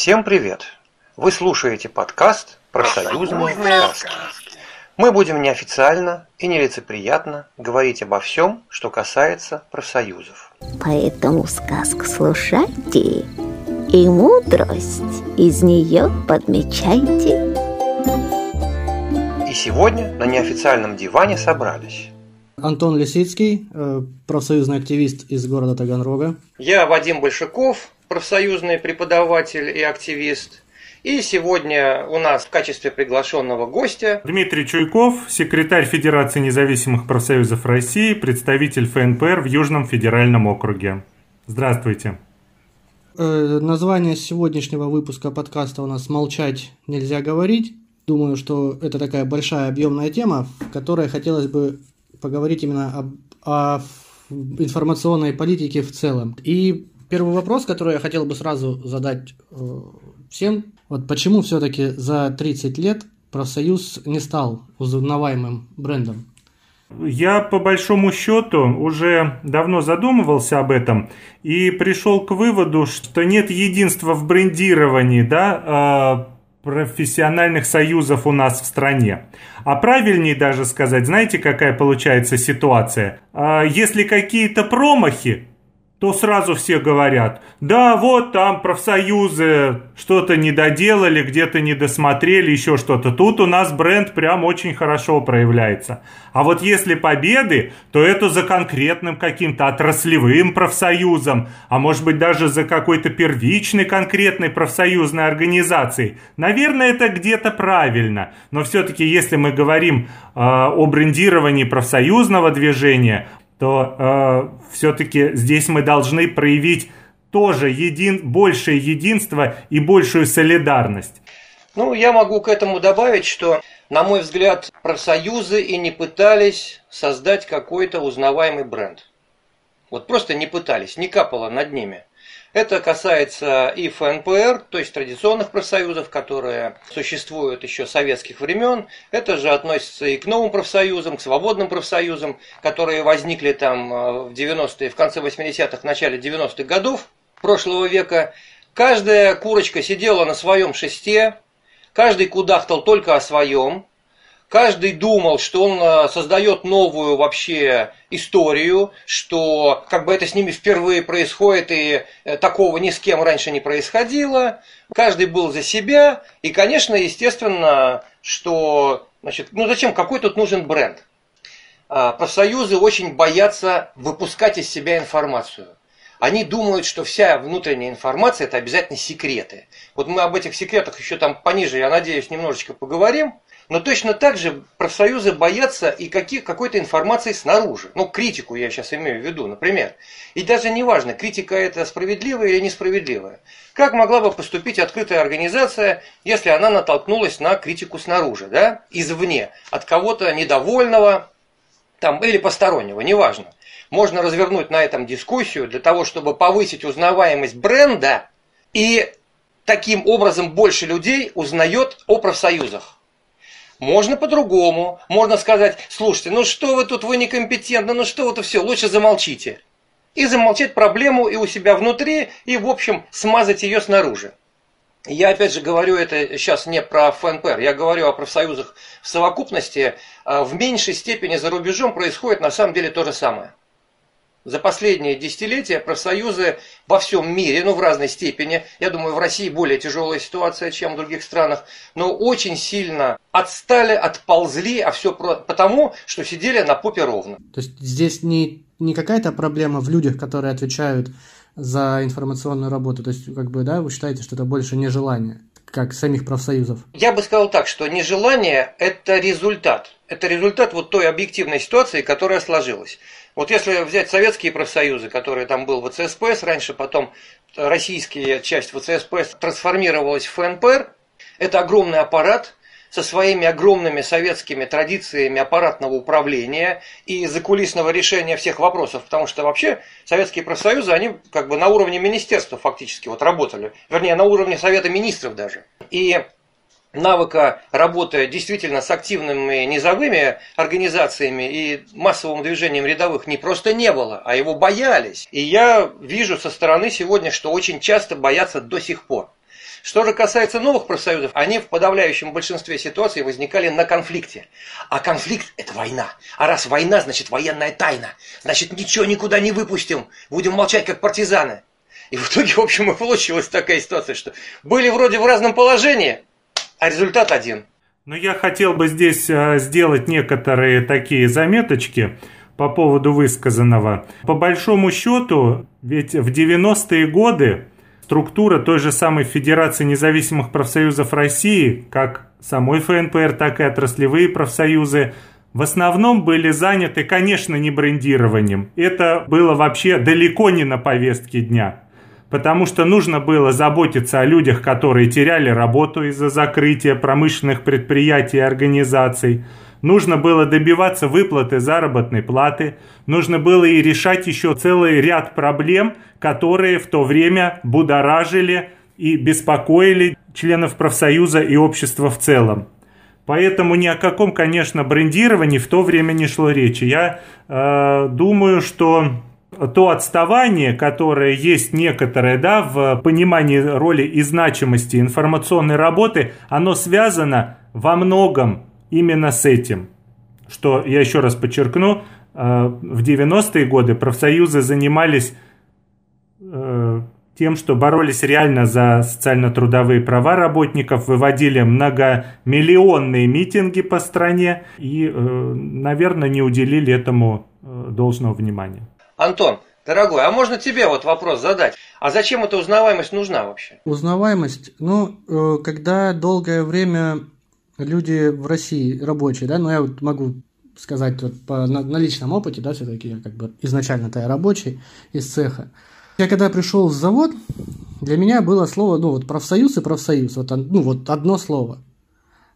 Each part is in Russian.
Всем привет! Вы слушаете подкаст «Профсоюзные сказки». Мы будем неофициально и нелицеприятно говорить обо всем, что касается профсоюзов. Поэтому сказку слушайте и мудрость из нее подмечайте. И сегодня на неофициальном диване собрались Антон Лисицкий, э, профсоюзный активист из города Таганрога. Я Вадим Большаков, профсоюзный преподаватель и активист. И сегодня у нас в качестве приглашенного гостя Дмитрий Чуйков, секретарь Федерации независимых профсоюзов России, представитель ФНПР в Южном федеральном округе. Здравствуйте. Э, название сегодняшнего выпуска подкаста у нас «Молчать нельзя говорить». Думаю, что это такая большая объемная тема, в которой хотелось бы поговорить именно об, о информационной политике в целом. И первый вопрос, который я хотел бы сразу задать э, всем, вот почему все-таки за 30 лет профсоюз не стал узнаваемым брендом? Я по большому счету уже давно задумывался об этом и пришел к выводу, что нет единства в брендировании, да, а, профессиональных союзов у нас в стране. А правильнее даже сказать, знаете, какая получается ситуация? А, если какие-то промахи, то сразу все говорят, да, вот там профсоюзы что-то не доделали, где-то не досмотрели, еще что-то. Тут у нас бренд прям очень хорошо проявляется. А вот если победы, то это за конкретным каким-то отраслевым профсоюзом, а может быть даже за какой-то первичной конкретной профсоюзной организацией. Наверное, это где-то правильно. Но все-таки, если мы говорим э, о брендировании профсоюзного движения, то э, все-таки здесь мы должны проявить тоже един, большее единство и большую солидарность. Ну, я могу к этому добавить, что, на мой взгляд, профсоюзы и не пытались создать какой-то узнаваемый бренд. Вот просто не пытались, не капало над ними. Это касается и ФНПР, то есть традиционных профсоюзов, которые существуют еще советских времен. Это же относится и к новым профсоюзам, к свободным профсоюзам, которые возникли там э, в 90-е, в конце 80-х, начале 90-х годов прошлого века. Каждая курочка сидела на своем шесте, каждый кудахтал только о своем, Каждый думал, что он э, создает новую вообще историю, что как бы это с ними впервые происходит, и э, такого ни с кем раньше не происходило. Каждый был за себя, и, конечно, естественно, что, значит, ну зачем, какой тут нужен бренд? А, профсоюзы очень боятся выпускать из себя информацию. Они думают, что вся внутренняя информация это обязательно секреты. Вот мы об этих секретах еще там пониже, я надеюсь, немножечко поговорим. Но точно так же профсоюзы боятся и каких, какой-то информации снаружи. Ну, критику я сейчас имею в виду, например. И даже не важно, критика это справедливая или несправедливая. Как могла бы поступить открытая организация, если она натолкнулась на критику снаружи, да, извне, от кого-то недовольного там, или постороннего, неважно. Можно развернуть на этом дискуссию для того, чтобы повысить узнаваемость бренда, и таким образом больше людей узнает о профсоюзах. Можно по-другому. Можно сказать, слушайте, ну что вы тут, вы некомпетентны, ну что вы-то все, лучше замолчите. И замолчать проблему и у себя внутри, и, в общем, смазать ее снаружи. Я опять же говорю это сейчас не про ФНПР, я говорю о профсоюзах в совокупности. А в меньшей степени за рубежом происходит на самом деле то же самое. За последние десятилетия профсоюзы во всем мире, ну в разной степени, я думаю, в России более тяжелая ситуация, чем в других странах, но очень сильно отстали, отползли, а все потому, что сидели на попе ровно. То есть здесь не, не какая-то проблема в людях, которые отвечают за информационную работу, то есть как бы, да, вы считаете, что это больше нежелание? как самих профсоюзов? Я бы сказал так, что нежелание – это результат. Это результат вот той объективной ситуации, которая сложилась. Вот если взять советские профсоюзы, которые там был ВЦСПС, раньше потом российская часть ВЦСПС трансформировалась в ФНПР, это огромный аппарат, со своими огромными советскими традициями аппаратного управления и закулисного решения всех вопросов, потому что вообще советские профсоюзы, они как бы на уровне министерства фактически вот работали, вернее на уровне Совета Министров даже. И навыка работы действительно с активными низовыми организациями и массовым движением рядовых не просто не было, а его боялись. И я вижу со стороны сегодня, что очень часто боятся до сих пор. Что же касается новых профсоюзов, они в подавляющем большинстве ситуаций возникали на конфликте. А конфликт – это война. А раз война, значит военная тайна. Значит ничего никуда не выпустим. Будем молчать, как партизаны. И в итоге, в общем, и получилась такая ситуация, что были вроде в разном положении, а результат один. Но я хотел бы здесь э, сделать некоторые такие заметочки по поводу высказанного. По большому счету, ведь в 90-е годы структура той же самой Федерации независимых профсоюзов России, как самой ФНПР, так и отраслевые профсоюзы, в основном были заняты, конечно, не брендированием. Это было вообще далеко не на повестке дня. Потому что нужно было заботиться о людях, которые теряли работу из-за закрытия промышленных предприятий и организаций – Нужно было добиваться выплаты заработной платы, нужно было и решать еще целый ряд проблем, которые в то время будоражили и беспокоили членов профсоюза и общества в целом. Поэтому ни о каком, конечно, брендировании в то время не шло речи. Я э, думаю, что то отставание, которое есть некоторое да, в понимании роли и значимости информационной работы, оно связано во многом именно с этим. Что, я еще раз подчеркну, э, в 90-е годы профсоюзы занимались э, тем, что боролись реально за социально-трудовые права работников, выводили многомиллионные митинги по стране и, э, наверное, не уделили этому должного внимания. Антон, дорогой, а можно тебе вот вопрос задать? А зачем эта узнаваемость нужна вообще? Узнаваемость, ну, когда долгое время люди в России рабочие, да, но я вот могу сказать вот по, на, на личном опыте, да, все-таки я как бы изначально-то я рабочий из цеха. Я когда пришел в завод, для меня было слово, ну вот профсоюз и профсоюз, вот, ну вот одно слово.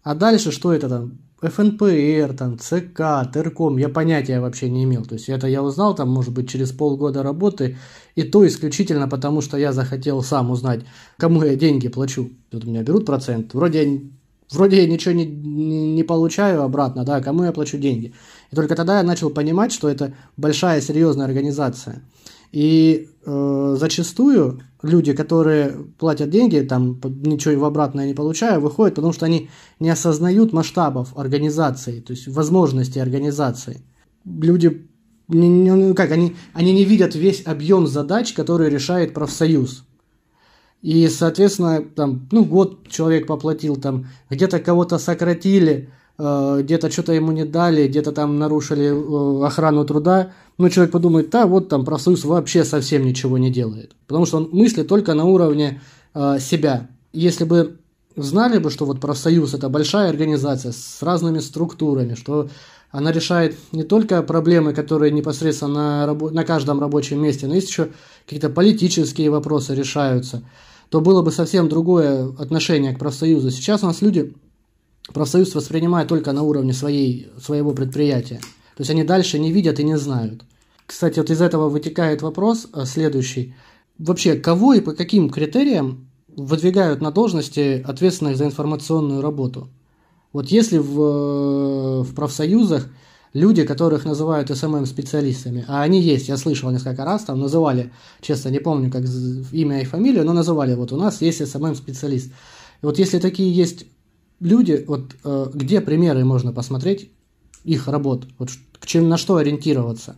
А дальше что это там? ФНПР, там, ЦК, Терком, я понятия вообще не имел. То есть это я узнал там, может быть, через полгода работы, и то исключительно потому, что я захотел сам узнать, кому я деньги плачу. Тут у меня берут процент. Вроде Вроде я ничего не, не, не получаю обратно, да, кому я плачу деньги. И только тогда я начал понимать, что это большая серьезная организация. И э, зачастую люди, которые платят деньги, там ничего в обратное не получая, выходят, потому что они не осознают масштабов организации, то есть возможностей организации. Люди не, не, ну как, они, они не видят весь объем задач, которые решает профсоюз. И, соответственно, там, ну, год человек поплатил, там, где-то кого-то сократили, где-то что-то ему не дали, где-то там нарушили э, охрану труда. Ну, человек подумает, да, вот там профсоюз вообще совсем ничего не делает. Потому что он мыслит только на уровне э, себя. Если бы знали бы, что вот профсоюз это большая организация с разными структурами, что она решает не только проблемы, которые непосредственно на, рабо- на каждом рабочем месте, но есть еще какие-то политические вопросы решаются – то было бы совсем другое отношение к профсоюзу. Сейчас у нас люди профсоюз воспринимают только на уровне своей, своего предприятия. То есть они дальше не видят и не знают. Кстати, вот из этого вытекает вопрос э, следующий. Вообще, кого и по каким критериям выдвигают на должности ответственных за информационную работу? Вот если в, э, в профсоюзах люди, которых называют SMM-специалистами, а они есть, я слышал несколько раз, там называли, честно не помню, как имя и фамилию, но называли, вот у нас есть SMM-специалист. И вот если такие есть люди, вот э, где примеры можно посмотреть их работ, вот к чем, на что ориентироваться?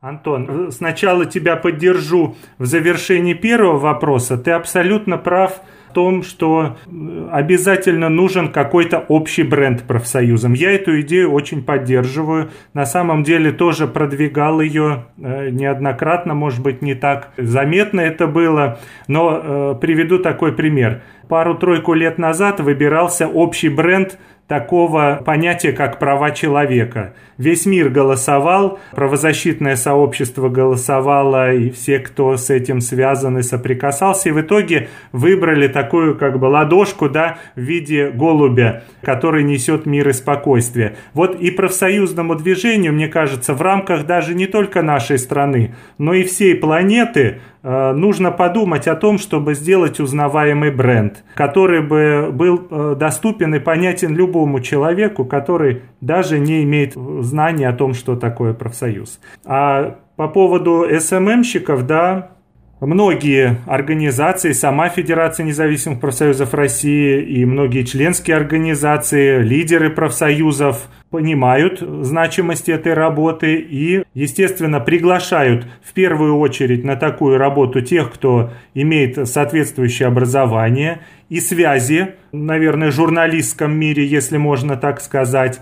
Антон, э, сначала тебя поддержу в завершении первого вопроса. Ты абсолютно прав том, что э, обязательно нужен какой-то общий бренд профсоюзам. Я эту идею очень поддерживаю. На самом деле тоже продвигал ее неоднократно, может быть, не так заметно это было, но приведу такой пример. Пару-тройку лет назад выбирался общий бренд такого понятия, как права человека. Весь мир голосовал, правозащитное сообщество голосовало, и все, кто с этим связан и соприкасался, и в итоге выбрали такую как бы ладошку, да, в виде голубя, который несет мир и спокойствие. Вот и профсоюзному движению, мне кажется, в рамках даже не только нашей страны, но и всей планеты нужно подумать о том, чтобы сделать узнаваемый бренд, который бы был э, доступен и понятен любому человеку, который даже не имеет знания о том, что такое профсоюз. А по поводу СММщиков, да, многие организации, сама Федерация независимых профсоюзов России и многие членские организации, лидеры профсоюзов понимают значимость этой работы и, естественно, приглашают в первую очередь на такую работу тех, кто имеет соответствующее образование и связи, наверное, в журналистском мире, если можно так сказать,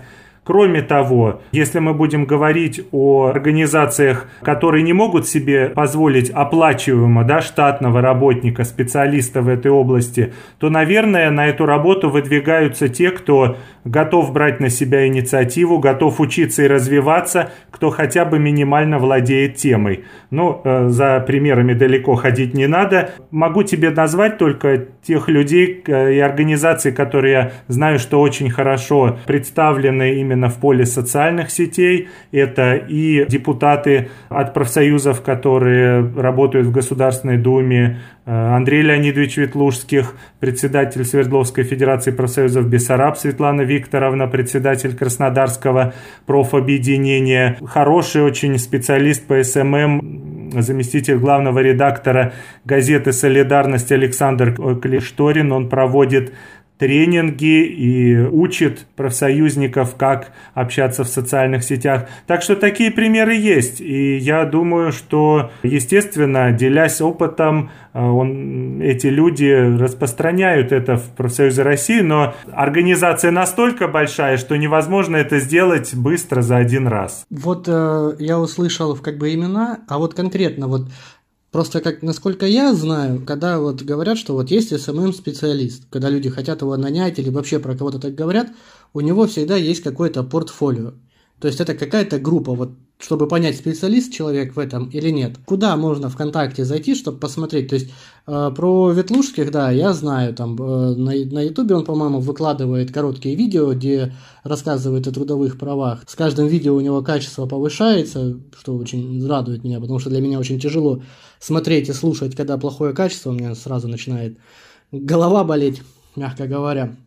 Кроме того, если мы будем говорить о организациях, которые не могут себе позволить оплачиваемого да, штатного работника, специалиста в этой области, то, наверное, на эту работу выдвигаются те, кто готов брать на себя инициативу, готов учиться и развиваться, кто хотя бы минимально владеет темой. Ну, э, за примерами далеко ходить не надо. Могу тебе назвать только тех людей э, и организаций, которые я знаю, что очень хорошо представлены именно именно в поле социальных сетей. Это и депутаты от профсоюзов, которые работают в Государственной Думе, э, Андрей Леонидович Ветлужских, председатель Свердловской Федерации профсоюзов Бессараб, Светлана Викторовна, председатель Краснодарского профобъединения, хороший очень специалист по SMM, заместитель главного редактора газеты «Солидарность» Александр Клишторин. Он проводит тренинги и учит профсоюзников, как общаться в социальных сетях. Так что такие примеры есть. И я думаю, что, естественно, делясь опытом, э, он, эти люди распространяют это в профсоюзе России, но организация настолько большая, что невозможно это сделать быстро за один раз. Вот э, я услышал как бы имена, а вот конкретно вот Просто, как, насколько я знаю, когда вот говорят, что вот есть SMM-специалист, когда люди хотят его нанять или вообще про кого-то так говорят, у него всегда есть какое-то портфолио. То есть это какая-то группа, вот чтобы понять, специалист человек в этом или нет. Куда можно ВКонтакте зайти, чтобы посмотреть? То есть э, про Ветлужских, да, я знаю, там э, на, Ютубе он, по-моему, выкладывает короткие видео, где рассказывает о трудовых правах. С каждым видео у него качество повышается, что очень радует меня, потому что для меня очень тяжело смотреть и слушать, когда плохое качество, у меня сразу начинает голова болеть, мягко говоря.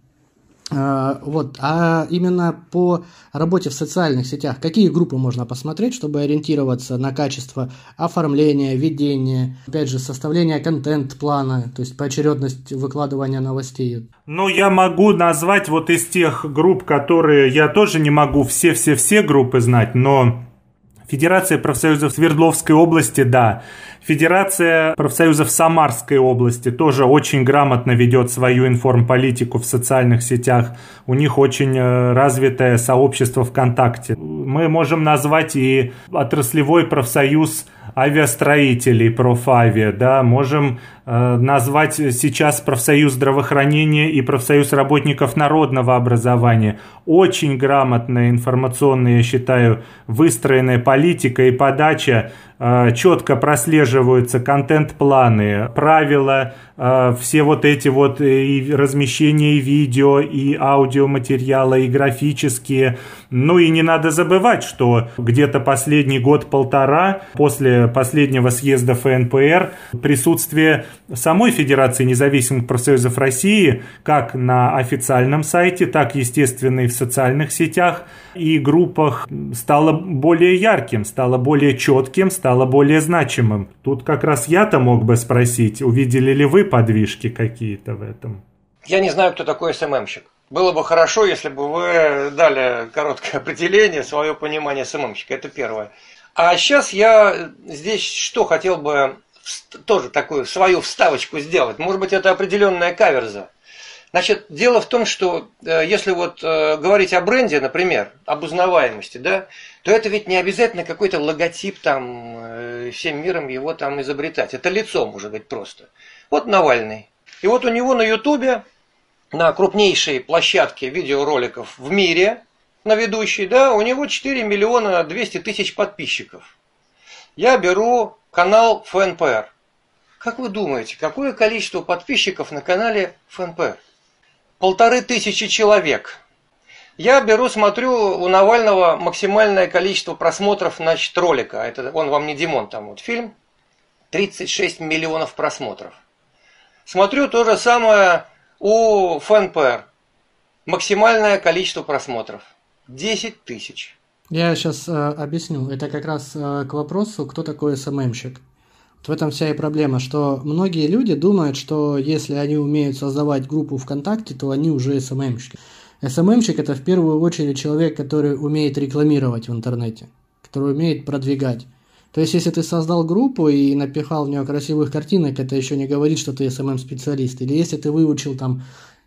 А, вот, а именно по работе в социальных сетях, какие группы можно посмотреть, чтобы ориентироваться на качество оформления, ведения, опять же, составления контент-плана, то есть поочередность выкладывания новостей? Ну, я могу назвать вот из тех групп, которые я тоже не могу все-все-все группы знать, но Федерация профсоюзов Свердловской области, да, Федерация профсоюзов Самарской области тоже очень грамотно ведет свою информполитику в социальных сетях. У них очень э, развитое сообщество ВКонтакте. Мы можем назвать и отраслевой профсоюз авиастроителей, профавиа, да, можем э, назвать сейчас профсоюз здравоохранения и профсоюз работников народного образования. Очень грамотная информационная, я считаю, выстроенная политика и подача четко прослеживаются контент-планы, правила, э, все вот эти вот э, и размещения и видео, и аудиоматериала, и графические. Ну и не надо забывать, что где-то последний год-полтора после последнего съезда ФНПР присутствие самой Федерации независимых профсоюзов России как на официальном сайте, так, естественно, и в социальных сетях и группах стало более ярким, стало более четким, стало более значимым. Тут как раз я-то мог бы спросить, увидели ли вы подвижки какие-то в этом? Я не знаю, кто такой СММщик. Было бы хорошо, если бы вы дали короткое определение, свое понимание СММщика. Это первое. А сейчас я здесь что хотел бы тоже такую свою вставочку сделать. Может быть, это определенная каверза. Значит, дело в том, что э, если вот э, говорить о бренде, например, об узнаваемости, да, то это ведь не обязательно какой-то логотип там, э, всем миром его там изобретать. Это лицо может быть просто. Вот Навальный. И вот у него на Ютубе, на крупнейшей площадке видеороликов в мире, на ведущей, да, у него 4 миллиона 200 тысяч подписчиков. Я беру канал ФНПР. Как вы думаете, какое количество подписчиков на канале ФНПР? полторы тысячи человек. Я беру, смотрю, у Навального максимальное количество просмотров, значит, ролика. Это он вам не Димон, там вот фильм. 36 миллионов просмотров. Смотрю то же самое у ФНПР. Максимальное количество просмотров. 10 тысяч. Я сейчас э, объясню. Это как раз э, к вопросу, кто такой СММщик. В этом вся и проблема, что многие люди думают, что если они умеют создавать группу ВКонтакте, то они уже СММщики. СММщик это в первую очередь человек, который умеет рекламировать в интернете, который умеет продвигать. То есть, если ты создал группу и напихал в нее красивых картинок, это еще не говорит, что ты SMM-специалист. Или если ты выучил там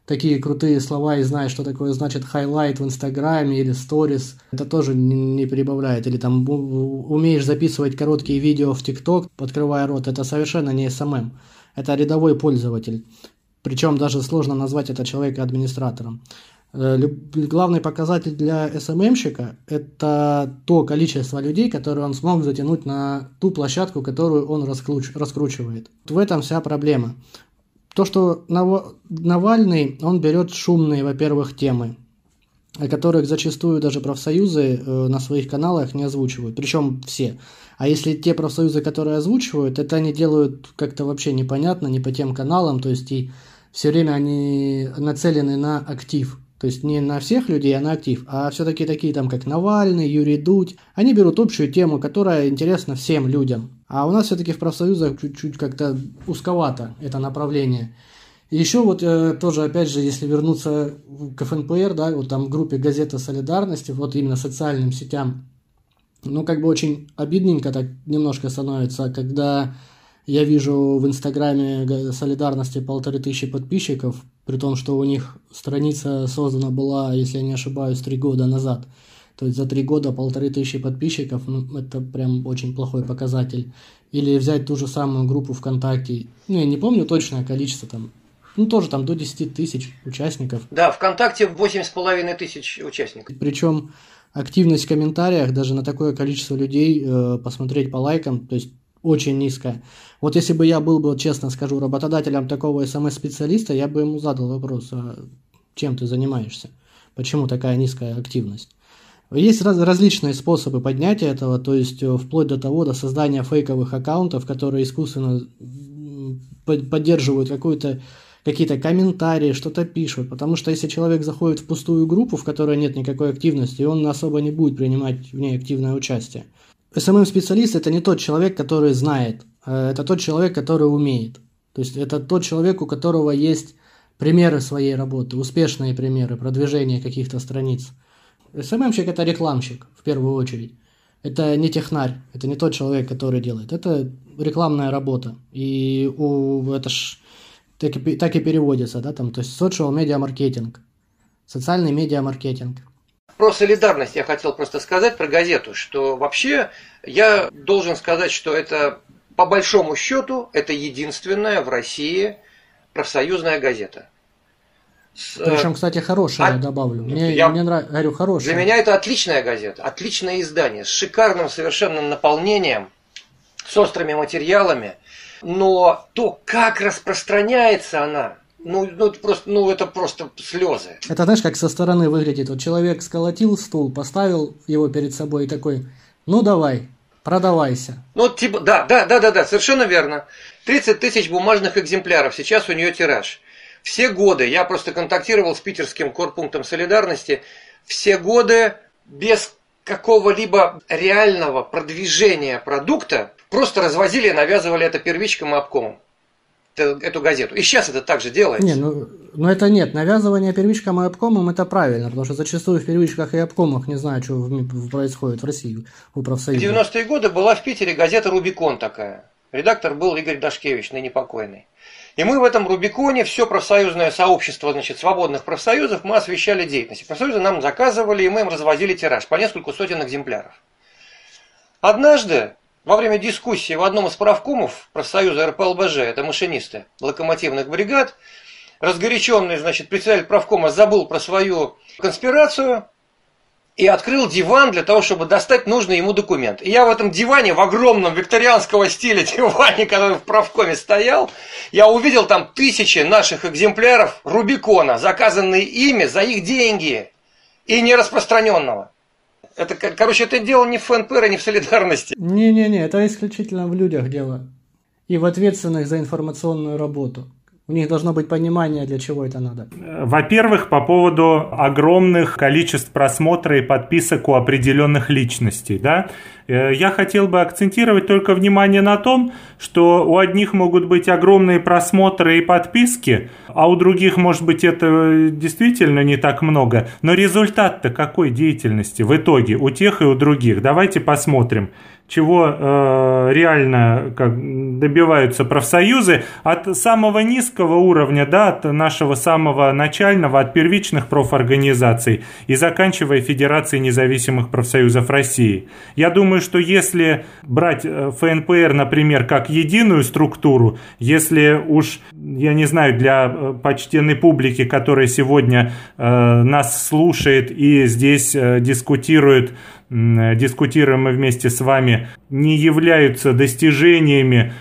такие крутые слова и знаешь, что такое значит highlight в Инстаграме или сторис, это тоже не прибавляет. Или там умеешь записывать короткие видео в ТикТок, открывая рот, это совершенно не SMM. Это рядовой пользователь. Причем даже сложно назвать это человека администратором. Э, главный показатель для СММщика – это то количество людей, которые он смог затянуть на ту площадку, которую он раскруч, раскручивает. В этом вся проблема. То, что Навальный, он берет шумные, во-первых, темы, о которых зачастую даже профсоюзы э, на своих каналах не озвучивают, причем все. А если те профсоюзы, которые озвучивают, это они делают как-то вообще непонятно, не по тем каналам, то есть и все время они нацелены на актив – то есть не на всех людей, а на актив. А все-таки такие там, как Навальный, Юрий Дудь, они берут общую тему, которая интересна всем людям. А у нас все-таки в профсоюзах чуть-чуть как-то узковато это направление. Еще вот э, тоже, опять же, если вернуться к ФНПР, да, вот там группе «Газета солидарности», вот именно социальным сетям, ну, как бы очень обидненько так немножко становится, когда я вижу в Инстаграме солидарности полторы тысячи подписчиков, при том, что у них страница создана была, если я не ошибаюсь, три года назад. То есть за три года полторы тысячи подписчиков, ну, это прям очень плохой показатель. Или взять ту же самую группу ВКонтакте, ну, я не помню точное количество там, ну, тоже там до 10 тысяч участников. Да, ВКонтакте 8,5 тысяч участников. Причем активность в комментариях даже на такое количество людей э, посмотреть по лайкам, то есть очень низкая. Вот если бы я был бы, честно скажу, работодателем такого СМС-специалиста, я бы ему задал вопрос, а чем ты занимаешься? Почему такая низкая активность? Есть раз, различные способы поднятия этого, то есть э, вплоть до того, до создания фейковых аккаунтов, которые искусственно поддерживают какую-то какие-то комментарии, что-то пишут. Потому что если человек заходит в пустую группу, в которой нет никакой активности, он особо не будет принимать в ней активное участие. SMM-специалист – это не тот человек, который знает, это тот человек, который умеет. То есть это тот человек, у которого есть примеры своей работы, успешные примеры продвижения каких-то страниц. SMM-щик – это рекламщик, в первую очередь. Это не технарь, это не тот человек, который делает. Это рекламная работа. И у, это ж так и, так и переводится, да, там, то есть social media маркетинг, социальный медиа маркетинг. Про солидарность я хотел просто сказать про газету, что вообще я должен сказать, что это по большому счету это единственная в России профсоюзная газета. С, Причем, кстати, хорошая, а, я добавлю. Мне, я, мне нравится, говорю, хорошая. Для меня это отличная газета, отличное издание, с шикарным совершенно наполнением, с острыми материалами. Но то, как распространяется она, ну, ну, это просто, ну, это просто слезы. Это знаешь, как со стороны выглядит. Вот человек сколотил стул, поставил его перед собой и такой, ну давай, продавайся. Ну, типа, да, да, да, да, да, совершенно верно. 30 тысяч бумажных экземпляров, сейчас у нее тираж. Все годы, я просто контактировал с питерским корпунктом солидарности, все годы без какого-либо реального продвижения продукта просто развозили и навязывали это первичкам и обкомам эту газету. И сейчас это также делается. Не, ну, ну это нет. Навязывание первичкам и обкомам это правильно, потому что зачастую в первичках и обкомах не знаю, что происходит в России у профсоюза. В 90-е годы была в Питере газета «Рубикон» такая. Редактор был Игорь Дашкевич, ныне покойный. И мы в этом Рубиконе, все профсоюзное сообщество значит, свободных профсоюзов, мы освещали деятельность. Профсоюзы нам заказывали, и мы им развозили тираж по несколько сотен экземпляров. Однажды во время дискуссии в одном из правкомов профсоюза РПЛБЖ, это машинисты локомотивных бригад, разгоряченный, значит, председатель правкома забыл про свою конспирацию и открыл диван для того, чтобы достать нужный ему документ. И я в этом диване, в огромном викторианского стиля диване, который в правкоме стоял, я увидел там тысячи наших экземпляров Рубикона, заказанные ими за их деньги и нераспространенного. Это, короче, это дело не в ФНПР, не в солидарности. Не-не-не, это исключительно в людях дело. И в ответственных за информационную работу. У них должно быть понимание, для чего это надо. Во-первых, по поводу огромных количеств просмотра и подписок у определенных личностей. Да? Э, я хотел бы акцентировать только внимание на том, что у одних могут быть огромные просмотры и подписки, а у других, может быть, это действительно не так много. Но результат-то какой деятельности в итоге у тех и у других? Давайте посмотрим чего э, реально как, добиваются профсоюзы, от самого низкого уровня, да, от нашего самого начального, от первичных профорганизаций и заканчивая Федерацией независимых профсоюзов России. Я думаю, что если брать э, ФНПР, например, как единую структуру, если уж, я не знаю, для э, почтенной публики, которая сегодня э, нас слушает и здесь э, дискутирует, дискутируем мы вместе с вами, не являются достижениями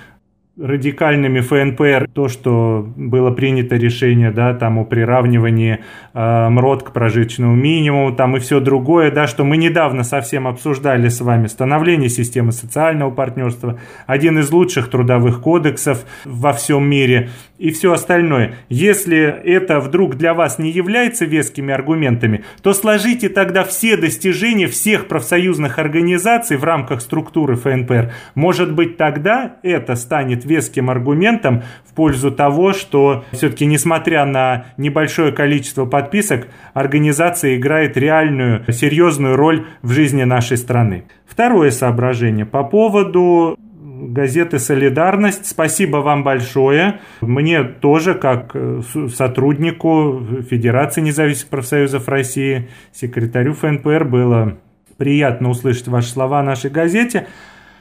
радикальными ФНПР то, что было принято решение, да, там о приравнивании э, МРОД к прожиточному минимуму, там и все другое, да, что мы недавно совсем обсуждали с вами, становление системы социального партнерства, один из лучших трудовых кодексов во всем мире и все остальное. Если это вдруг для вас не является вескими аргументами, то сложите тогда все достижения всех профсоюзных организаций в рамках структуры ФНПР. Может быть, тогда это станет веским аргументом в пользу того, что все-таки несмотря на небольшое количество подписок, организация играет реальную, серьезную роль в жизни нашей страны. Второе соображение по поводу газеты «Солидарность». Спасибо вам большое. Мне тоже, как э, сотруднику Федерации независимых профсоюзов России, секретарю ФНПР, было приятно услышать ваши слова о нашей газете.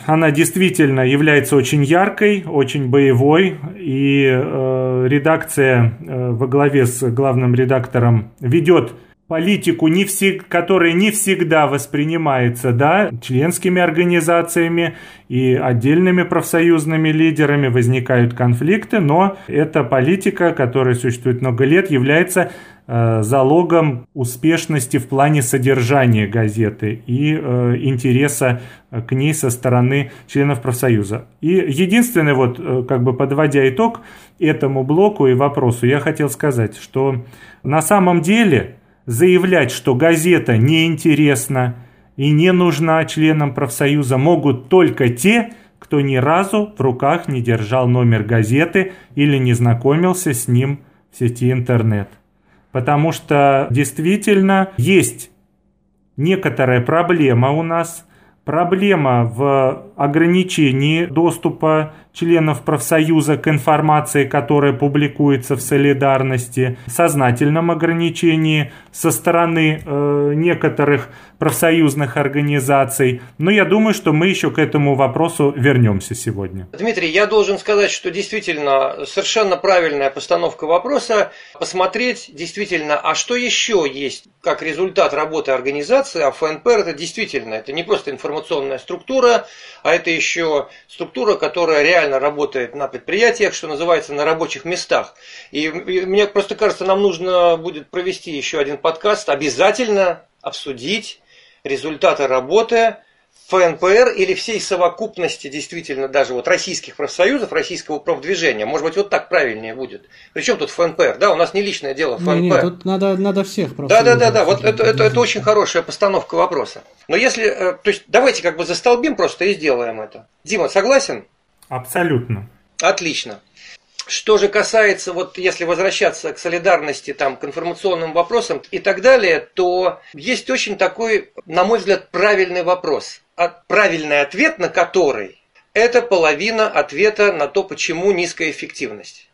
Она действительно является очень яркой, очень боевой, и э, редакция э, во главе с главным редактором ведет политику, не всег, которая не всегда воспринимается да, членскими организациями и отдельными профсоюзными лидерами, возникают конфликты, но эта политика, которая существует много лет, является залогом успешности в плане содержания газеты и э, интереса к ней со стороны членов профсоюза. И единственное, вот э, как бы подводя итог этому блоку и вопросу, я хотел сказать, что на самом деле заявлять, что газета неинтересна и не нужна членам профсоюза, могут только те, кто ни разу в руках не держал номер газеты или не знакомился с ним в сети интернет потому что действительно есть некоторая проблема у нас, проблема в ограничении доступа членов профсоюза к информации, которая публикуется в солидарности, сознательном ограничении со стороны э, некоторых профсоюзных организаций. Но я думаю, что мы еще к этому вопросу вернемся сегодня. Дмитрий, я должен сказать, что действительно совершенно правильная постановка вопроса. Посмотреть действительно, а что еще есть как результат работы организации, а ФНПР это действительно, это не просто информационная структура, а это еще структура, которая реально работает на предприятиях, что называется, на рабочих местах. И мне просто кажется, нам нужно будет провести еще один подкаст, обязательно обсудить результаты работы ФНПР или всей совокупности действительно даже вот российских профсоюзов, российского профдвижения. Может быть, вот так правильнее будет. Причем тут ФНПР, да, у нас не личное дело ФНПР. Не, не, тут надо, надо всех профсоюзов. Да, да, да, да, вот это, это, это очень хорошая постановка вопроса. Но если, э, то есть давайте как бы застолбим просто и сделаем это. Дима, согласен? Абсолютно. Отлично. Что же касается, вот если возвращаться к солидарности, там, к информационным вопросам и так далее, то есть очень такой, на мой взгляд, правильный вопрос. А правильный ответ на который – это половина ответа на то, почему низкая эффективность.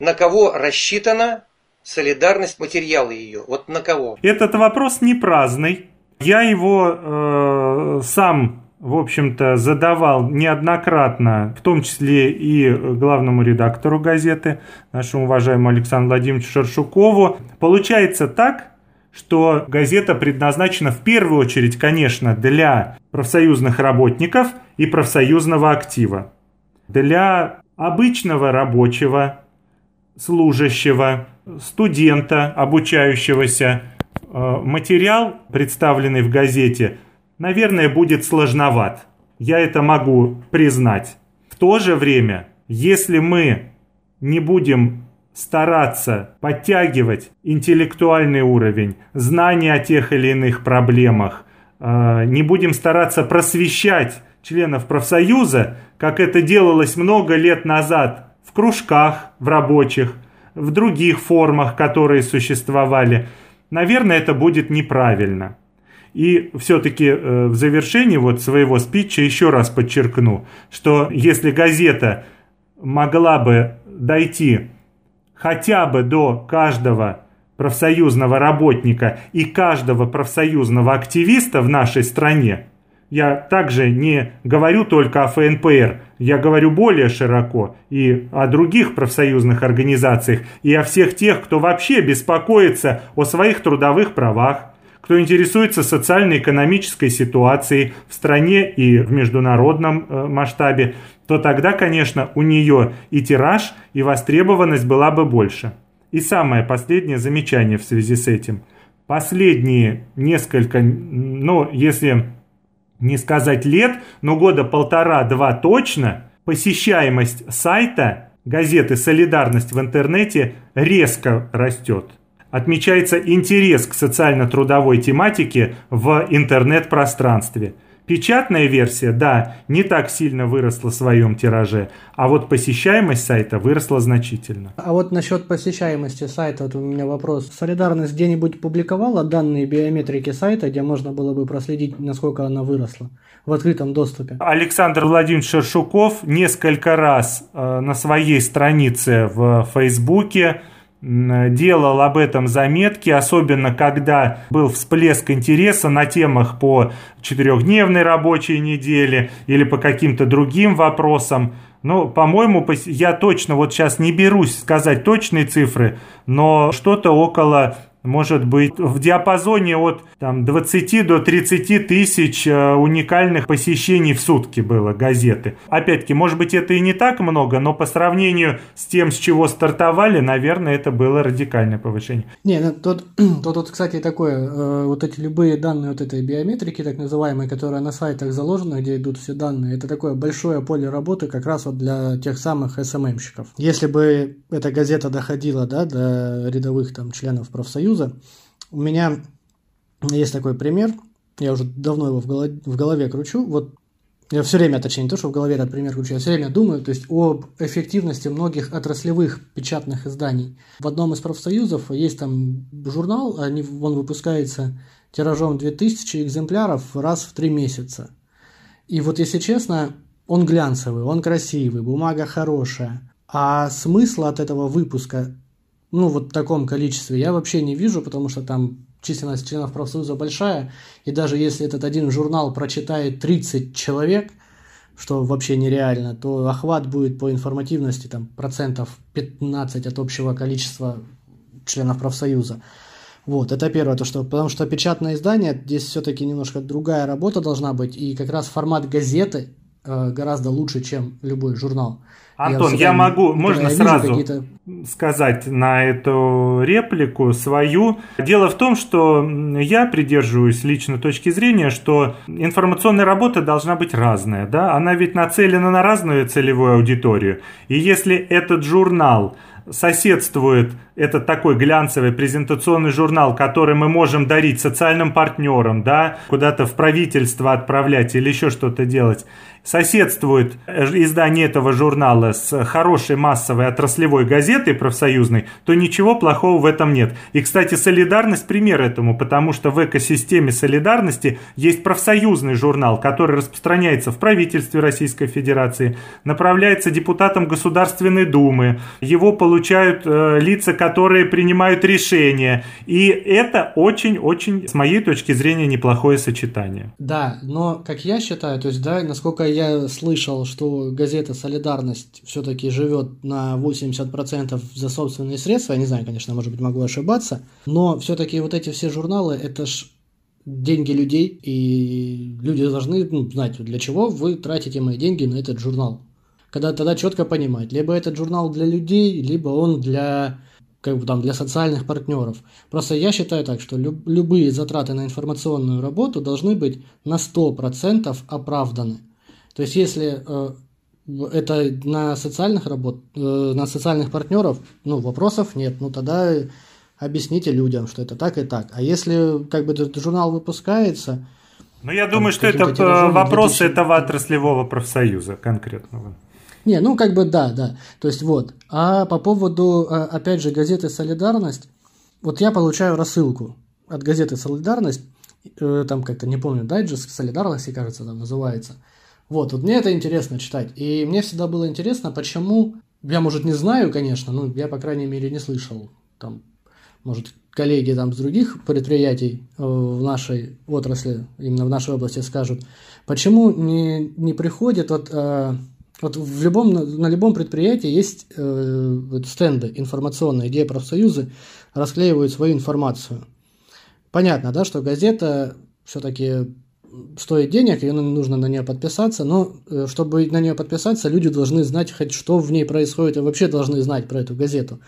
На кого рассчитана солидарность материала ее? Вот на кого? Этот вопрос не праздный. Я его э, сам в общем-то, задавал неоднократно, в том числе и главному редактору газеты, нашему уважаемому Александру Владимировичу Шаршукову. Получается так, что газета предназначена в первую очередь, конечно, для профсоюзных работников и профсоюзного актива. Для обычного рабочего, служащего, студента, обучающегося, э, материал, представленный в газете, наверное, будет сложноват. Я это могу признать. В то же время, если мы не будем стараться подтягивать интеллектуальный уровень, знания о тех или иных проблемах, э, не будем стараться просвещать членов профсоюза, как это делалось много лет назад в кружках, в рабочих, в других формах, которые существовали, наверное, это будет неправильно. И все-таки э, в завершении вот своего спича еще раз подчеркну, что если газета могла бы дойти хотя бы до каждого профсоюзного работника и каждого профсоюзного активиста в нашей стране, я также не говорю только о ФНПР, я говорю более широко и о других профсоюзных организациях, и о всех тех, кто вообще беспокоится о своих трудовых правах, кто интересуется социально-экономической ситуацией в стране и в международном э, масштабе, то тогда, конечно, у нее и тираж, и востребованность была бы больше. И самое последнее замечание в связи с этим. Последние несколько, ну, если не сказать лет, но года полтора-два точно, посещаемость сайта газеты «Солидарность» в интернете резко растет. Отмечается интерес к социально-трудовой тематике в интернет-пространстве – Печатная версия, да, не так сильно выросла в своем тираже, а вот посещаемость сайта выросла значительно. А вот насчет посещаемости сайта, вот у меня вопрос. Солидарность где-нибудь публиковала данные биометрики сайта, где можно было бы проследить, насколько она выросла? в открытом доступе. Александр Владимирович Шершуков несколько раз э, на своей странице в Фейсбуке делал об этом заметки, особенно когда был всплеск интереса на темах по четырехдневной рабочей неделе или по каким-то другим вопросам. Ну, по-моему, я точно вот сейчас не берусь сказать точные цифры, но что-то около может быть в диапазоне от там, 20 до 30 тысяч э, уникальных посещений в сутки было газеты. Опять-таки, может быть, это и не так много, но по сравнению с тем, с чего стартовали, наверное, это было радикальное повышение. Не, ну, тут, тут, тут кстати, такое, э, вот эти любые данные вот этой биометрики, так называемые, которые на сайтах заложены, где идут все данные, это такое большое поле работы как раз вот для тех самых СММщиков. Если бы эта газета доходила да, до рядовых там членов профсоюза, Союза. У меня есть такой пример, я уже давно его в голове, в голове кручу, вот я все время, точнее, не то, что в голове этот пример кручу, я все время думаю, то есть об эффективности многих отраслевых печатных изданий. В одном из профсоюзов есть там журнал, они, он выпускается тиражом 2000 экземпляров раз в три месяца. И вот, если честно, он глянцевый, он красивый, бумага хорошая. А смысла от этого выпуска ну, вот в таком количестве я вообще не вижу, потому что там численность членов профсоюза большая, и даже если этот один журнал прочитает 30 человек, что вообще нереально, то охват будет по информативности там процентов 15 от общего количества членов профсоюза. Вот, это первое, то что, потому что печатное издание, здесь все-таки немножко другая работа должна быть, и как раз формат газеты э, гораздо лучше, чем любой журнал. Антон, я, я могу, можно сразу сказать на эту реплику свою. Дело в том, что я придерживаюсь лично точки зрения, что информационная работа должна быть разная. Да? Она ведь нацелена на разную целевую аудиторию. И если этот журнал соседствует этот такой глянцевый презентационный журнал, который мы можем дарить социальным партнерам, да, куда-то в правительство отправлять или еще что-то делать, соседствует издание этого журнала с хорошей массовой отраслевой газетой профсоюзной, то ничего плохого в этом нет. И, кстати, солидарность пример этому, потому что в экосистеме солидарности есть профсоюзный журнал, который распространяется в правительстве Российской Федерации, направляется депутатам Государственной Думы, его получают э, лица, которые принимают решения. И это очень-очень, с моей точки зрения, неплохое сочетание. Да, но, как я считаю, то есть, да, насколько я слышал, что газета «Солидарность» все-таки живет на 80% за собственные средства, я не знаю, конечно, может быть, могу ошибаться, но все-таки вот эти все журналы, это ж деньги людей, и люди должны ну, знать, для чего вы тратите мои деньги на этот журнал. Когда тогда четко понимать, либо этот журнал для людей, либо он для как бы там для социальных партнеров. Просто я считаю так, что люб, любые затраты на информационную работу должны быть на 100% оправданы. То есть если э, это на социальных работ, э, на социальных партнеров, ну, вопросов нет. Ну, тогда объясните людям, что это так и так. А если как бы этот журнал выпускается... Ну, я думаю, что это э, вопрос 2000... этого отраслевого профсоюза конкретного. Не, ну как бы да, да. То есть вот. А по поводу, э, опять же, газеты «Солидарность», вот я получаю рассылку от газеты «Солидарность», там как-то, не помню, дайджест «Солидарности», кажется, там называется – вот, вот мне это интересно читать. И мне всегда было интересно, почему... Я, может, не знаю, конечно, но я, по крайней мере, не слышал. Там, может, коллеги там с других предприятий э, в нашей отрасли, именно в нашей области скажут, почему не, не приходит вот... Э, вот в любом, на любом предприятии есть э, стенды информационные, где профсоюзы расклеивают свою информацию. Понятно, да, что газета все-таки стоит денег, и нужно на нее подписаться, но э, чтобы на нее подписаться, люди должны знать хоть что в ней происходит, и вообще должны знать про эту газету.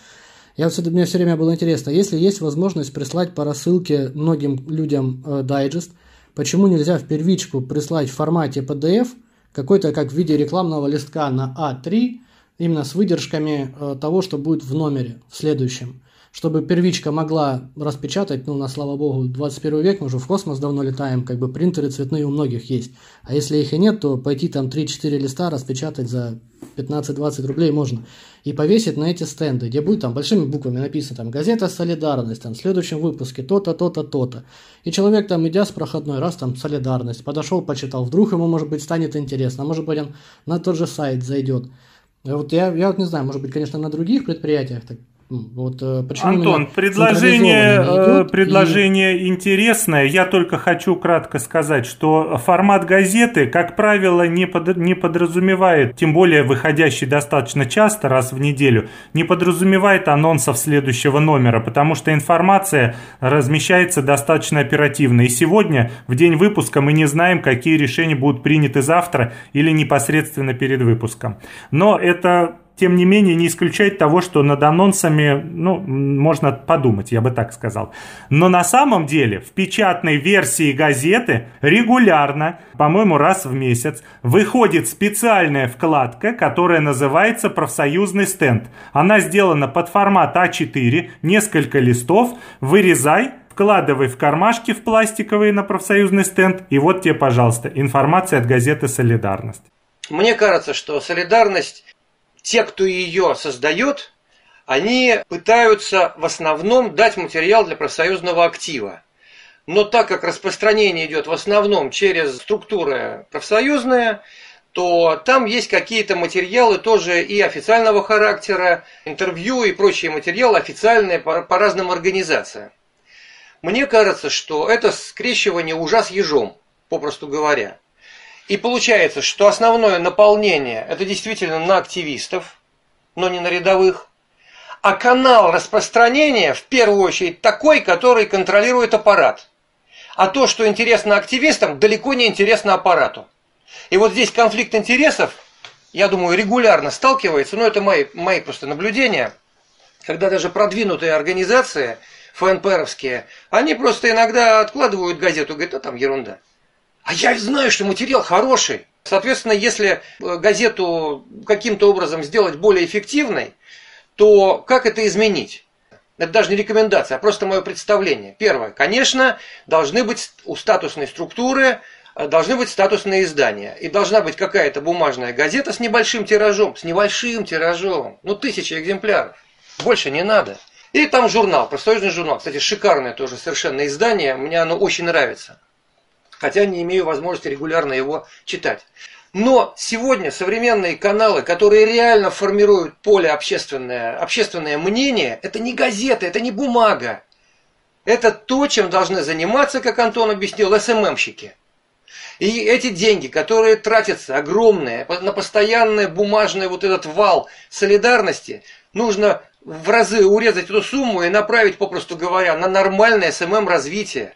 Я все, мне все время было интересно, если есть возможность прислать по рассылке многим людям э, дайджест, почему нельзя в первичку прислать в формате PDF, какой-то как в виде рекламного листка на А3, именно с выдержками э, того, что будет в номере в следующем чтобы первичка могла распечатать, ну, на слава богу, 21 век, мы уже в космос давно летаем, как бы принтеры цветные у многих есть. А если их и нет, то пойти там 3-4 листа распечатать за 15-20 рублей можно. И повесить на эти стенды, где будет там большими буквами написано там «Газета «Солидарность», там в следующем выпуске то-то, то-то, то-то». И человек там, идя с проходной, раз там «Солидарность», подошел, почитал, вдруг ему, может быть, станет интересно, а может быть, он на тот же сайт зайдет. Вот я, я вот не знаю, может быть, конечно, на других предприятиях так вот, э, почему Антон, предложение, э, предложение и... интересное. Я только хочу кратко сказать, что формат газеты, как правило, не, под, не подразумевает, тем более выходящий достаточно часто, раз в неделю, не подразумевает анонсов следующего номера, потому что информация размещается достаточно оперативно. И сегодня, в день выпуска, мы не знаем, какие решения будут приняты завтра или непосредственно перед выпуском. Но это тем не менее не исключает того, что над анонсами, ну, можно подумать, я бы так сказал. Но на самом деле в печатной версии газеты регулярно, по-моему, раз в месяц, выходит специальная вкладка, которая называется «Профсоюзный стенд». Она сделана под формат А4, несколько листов, вырезай, вкладывай в кармашки в пластиковые на профсоюзный стенд, и вот тебе, пожалуйста, информация от газеты «Солидарность». Мне кажется, что солидарность те, кто ее создает, они пытаются в основном дать материал для профсоюзного актива. Но так как распространение идет в основном через структуры профсоюзные, то там есть какие-то материалы тоже и официального характера, интервью и прочие материалы официальные по, по разным организациям. Мне кажется, что это скрещивание ужа с ежом, попросту говоря. И получается, что основное наполнение это действительно на активистов, но не на рядовых. А канал распространения в первую очередь такой, который контролирует аппарат. А то, что интересно активистам, далеко не интересно аппарату. И вот здесь конфликт интересов, я думаю, регулярно сталкивается, но это мои, мои просто наблюдения, когда даже продвинутые организации, ФНПРовские, они просто иногда откладывают газету, говорят, а там ерунда. А я знаю, что материал хороший. Соответственно, если э, газету каким-то образом сделать более эффективной, то как это изменить? Это даже не рекомендация, а просто мое представление. Первое. Конечно, должны быть у статусной структуры, э, должны быть статусные издания. И должна быть какая-то бумажная газета с небольшим тиражом. С небольшим тиражом. Ну, тысячи экземпляров. Больше не надо. И там журнал, профсоюзный журнал. Кстати, шикарное тоже совершенно издание. Мне оно очень нравится хотя не имею возможности регулярно его читать. Но сегодня современные каналы, которые реально формируют поле общественное, общественное мнение, это не газеты, это не бумага. Это то, чем должны заниматься, как Антон объяснил, СММщики. И эти деньги, которые тратятся огромные на постоянный бумажный вот этот вал солидарности, нужно в разы урезать эту сумму и направить, попросту говоря, на нормальное SMM развитие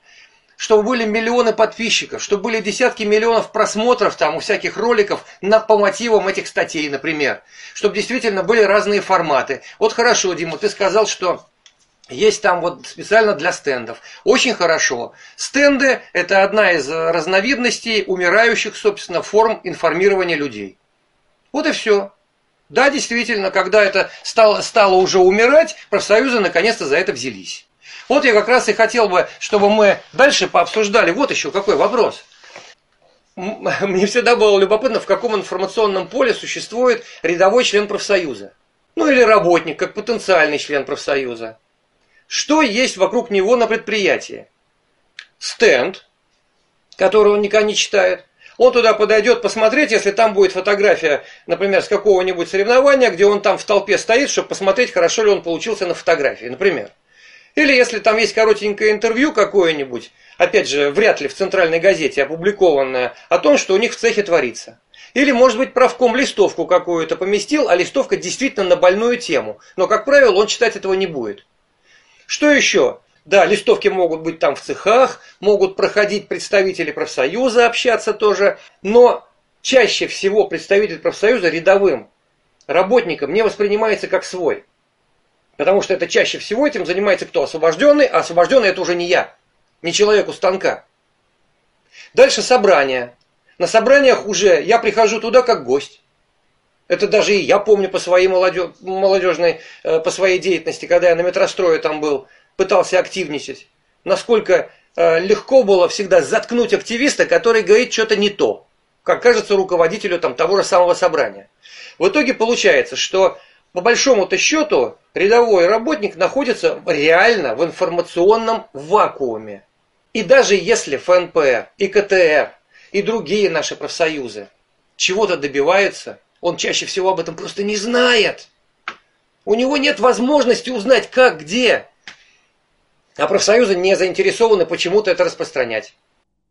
чтобы были миллионы подписчиков, чтобы были десятки миллионов просмотров там у всяких роликов на, по мотивам этих статей, например. Чтобы действительно были разные форматы. Вот хорошо, Дима, ты сказал, что есть там вот специально для стендов. Очень хорошо. Стенды – это одна из разновидностей умирающих, собственно, форм информирования людей. Вот и все. Да, действительно, когда это стало, стало уже умирать, профсоюзы наконец-то за это взялись. Вот я как раз и хотел бы, чтобы мы дальше пообсуждали. Вот еще какой вопрос. Мне всегда было любопытно, в каком информационном поле существует рядовой член профсоюза. Ну или работник, как потенциальный член профсоюза. Что есть вокруг него на предприятии? Стенд, который он никогда не читает. Он туда подойдет посмотреть, если там будет фотография, например, с какого-нибудь соревнования, где он там в толпе стоит, чтобы посмотреть, хорошо ли он получился на фотографии, например. Или если там есть коротенькое интервью какое-нибудь, опять же, вряд ли в центральной газете опубликованное, о том, что у них в цехе творится. Или, может быть, правком листовку какую-то поместил, а листовка действительно на больную тему. Но, как правило, он читать этого не будет. Что еще? Да, листовки могут быть там в цехах, могут проходить представители профсоюза, общаться тоже, но чаще всего представитель профсоюза рядовым работником не воспринимается как свой. Потому что это чаще всего этим занимается кто? Освобожденный, а освобожденный это уже не я, не человек у станка. Дальше собрание. На собраниях уже я прихожу туда как гость. Это даже и я помню по своей молодежной, э, по своей деятельности, когда я на метрострое там был, пытался активничать. Насколько э, легко было всегда заткнуть активиста, который говорит что-то не то, как кажется руководителю там, того же самого собрания. В итоге получается, что по большому-то счету рядовой работник находится реально в информационном вакууме. И даже если ФНП и КТР и другие наши профсоюзы чего-то добиваются, он чаще всего об этом просто не знает. У него нет возможности узнать, как, где. А профсоюзы не заинтересованы почему-то это распространять.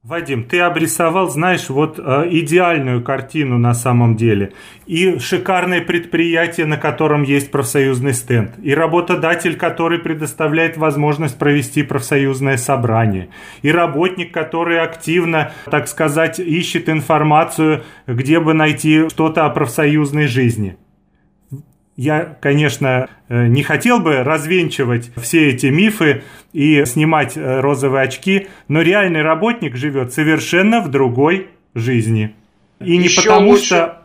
Вадим, ты обрисовал, знаешь, вот э, идеальную картину на самом деле. И шикарное предприятие, на котором есть профсоюзный стенд. И работодатель, который предоставляет возможность провести профсоюзное собрание. И работник, который активно, так сказать, ищет информацию, где бы найти что-то о профсоюзной жизни. Я, конечно, э, не хотел бы развенчивать все эти мифы и снимать э, розовые очки, но реальный работник живет совершенно в другой жизни. И не Еще потому лучше. что...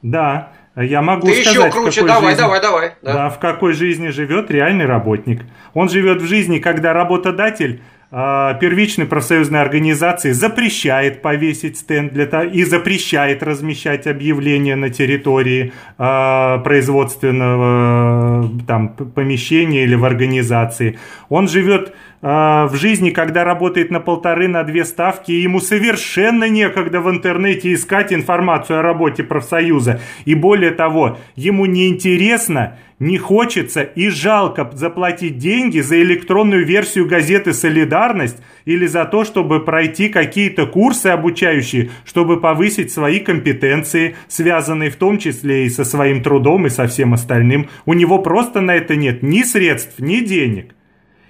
Да, я могу Ты сказать, еще круче, в какой давай, жизни, давай, давай. Да. да, в какой жизни живет реальный работник. Он живет в жизни, когда работодатель первичной профсоюзной организации запрещает повесить стенд для того, и запрещает размещать объявления на территории э, производственного там, помещения или в организации. Он живет в жизни, когда работает на полторы, на две ставки, и ему совершенно некогда в интернете искать информацию о работе профсоюза. И более того, ему неинтересно не хочется и жалко заплатить деньги за электронную версию газеты «Солидарность» или за то, чтобы пройти какие-то курсы обучающие, чтобы повысить свои компетенции, связанные в том числе и со своим трудом и со всем остальным. У него просто на это нет ни средств, ни денег.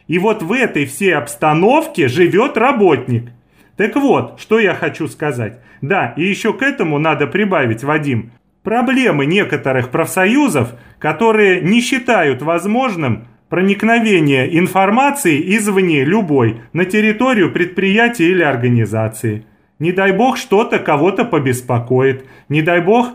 И вот в этой всей обстановке живет работник. Так вот, что я хочу сказать. Да, и еще к этому надо прибавить, Вадим, проблемы некоторых профсоюзов, которые не считают возможным проникновение информации извне любой на территорию предприятия или организации. Не дай бог что-то кого-то побеспокоит, не дай бог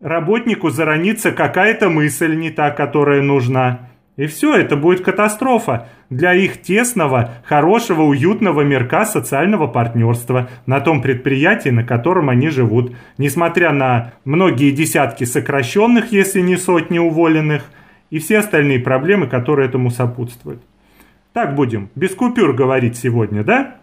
работнику заронится какая-то мысль не та, которая нужна. И все, это будет катастрофа для их тесного, хорошего, уютного мирка социального партнерства на том предприятии, на котором они живут. Несмотря на многие десятки сокращенных, если не сотни уволенных, и все остальные проблемы, которые этому сопутствуют. Так будем, без купюр говорить сегодня, да?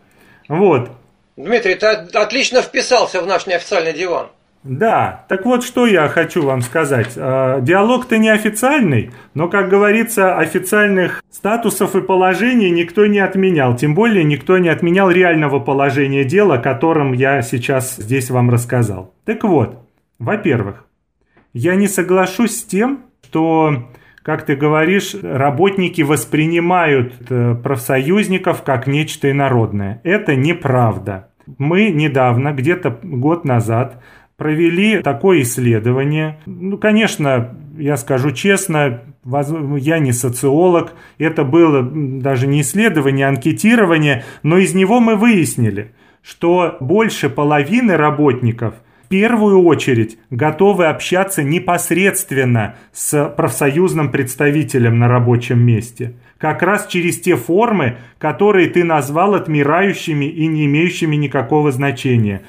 Вот. Дмитрий, ты отлично вписался в наш неофициальный диван. Да, так вот что я хочу вам сказать. А, диалог-то неофициальный, но, как говорится, официальных статусов и положений никто не отменял. Тем более никто не отменял реального положения дела, о котором я сейчас здесь вам рассказал. Так вот, во-первых, я не соглашусь с тем, что, как ты говоришь, работники воспринимают э, профсоюзников как нечто инородное. Это неправда. Мы недавно, где-то год назад, провели такое исследование. Ну, конечно, я скажу честно, я не социолог, это было даже не исследование, а анкетирование, но из него мы выяснили, что больше половины работников первую очередь готовы общаться непосредственно с профсоюзным представителем на рабочем месте. Как раз через те формы, которые ты назвал отмирающими и не имеющими никакого значения.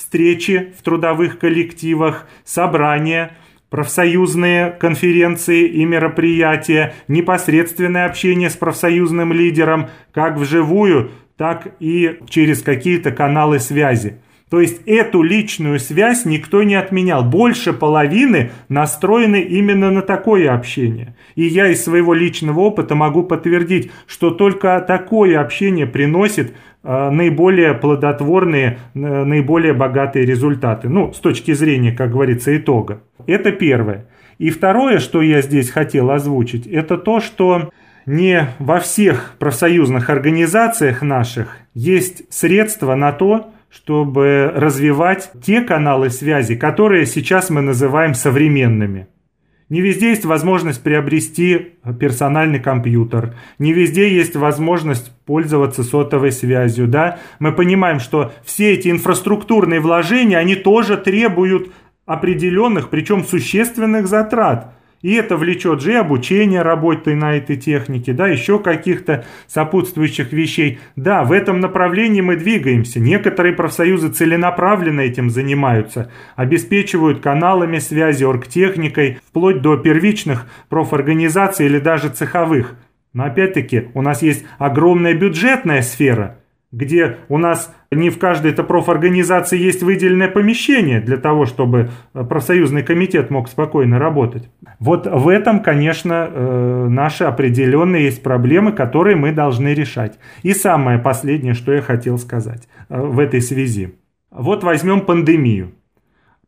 Встречи в трудовых коллективах, собрания, профсоюзные конференции и мероприятия, непосредственное общение с профсоюзным лидером, как вживую, так и через какие-то каналы связи. То есть эту личную связь никто не отменял. Больше половины настроены именно на такое общение. И я из своего личного опыта могу подтвердить, что только такое общение приносит наиболее плодотворные, э, наиболее богатые результаты. Ну, с точки зрения, как говорится, итога. Это первое. И второе, что я здесь хотел озвучить, это то, что не во всех профсоюзных организациях наших есть средства на то, чтобы развивать те каналы связи, которые сейчас мы называем современными. Не везде есть возможность приобрести персональный компьютер, не везде есть возможность пользоваться сотовой связью. Да? Мы понимаем, что все эти инфраструктурные вложения, они тоже требуют определенных, причем существенных затрат – и это влечет же и обучение работой на этой технике, да, еще каких-то сопутствующих вещей. Да, в этом направлении мы двигаемся. Некоторые профсоюзы целенаправленно этим занимаются, обеспечивают каналами связи, оргтехникой, вплоть до первичных профорганизаций или даже цеховых. Но опять-таки у нас есть огромная бюджетная сфера – где у нас не в каждой этой профорганизации есть выделенное помещение для того, чтобы э, профсоюзный комитет мог спокойно работать. Вот в этом, конечно, э, наши определенные есть проблемы, которые мы должны решать. И самое последнее, что я хотел сказать э, в этой связи. Вот возьмем пандемию.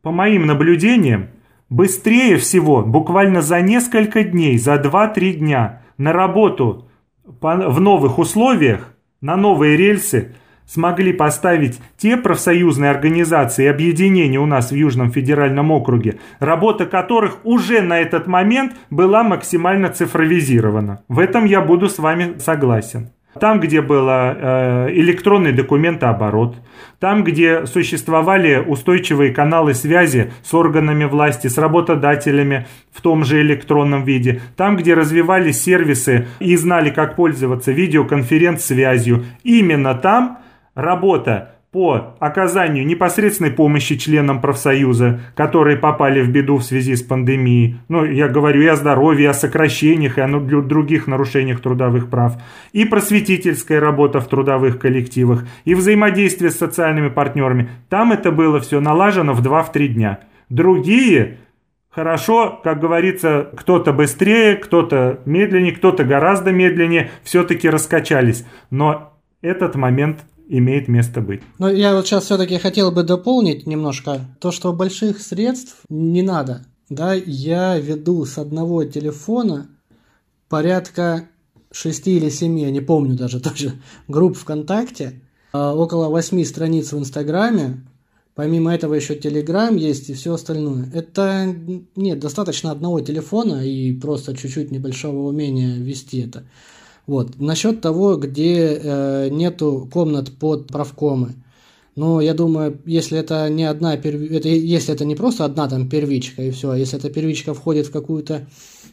По моим наблюдениям, быстрее всего, буквально за несколько дней, за 2-3 дня на работу в новых условиях на новые рельсы смогли поставить те профсоюзные организации и объединения у нас в Южном федеральном округе, работа которых уже на этот момент была максимально цифровизирована. В этом я буду с вами согласен. Там, где был э, электронный документооборот, там, где существовали устойчивые каналы связи с органами власти, с работодателями в том же электронном виде, там, где развивались сервисы и знали, как пользоваться видеоконференц-связью, именно там работа по оказанию непосредственной помощи членам профсоюза, которые попали в беду в связи с пандемией. Ну, я говорю и о здоровье, и о сокращениях, и о других нарушениях трудовых прав. И просветительская работа в трудовых коллективах, и взаимодействие с социальными партнерами. Там это было все налажено в 2-3 дня. Другие Хорошо, как говорится, кто-то быстрее, кто-то медленнее, кто-то гораздо медленнее, все-таки раскачались. Но этот момент имеет место быть. Но я вот сейчас все-таки хотел бы дополнить немножко то, что больших средств не надо. Да, я веду с одного телефона порядка шести или семи, я не помню даже тоже, групп ВКонтакте, а, около восьми страниц в Инстаграме, Помимо этого еще Телеграм есть и все остальное. Это нет, достаточно одного телефона и просто чуть-чуть небольшого умения вести это. Вот. Насчет того, где э, нету комнат под правкомы. Но я думаю, если это не одна это, если это не просто одна там первичка и все, а если эта первичка входит в какую-то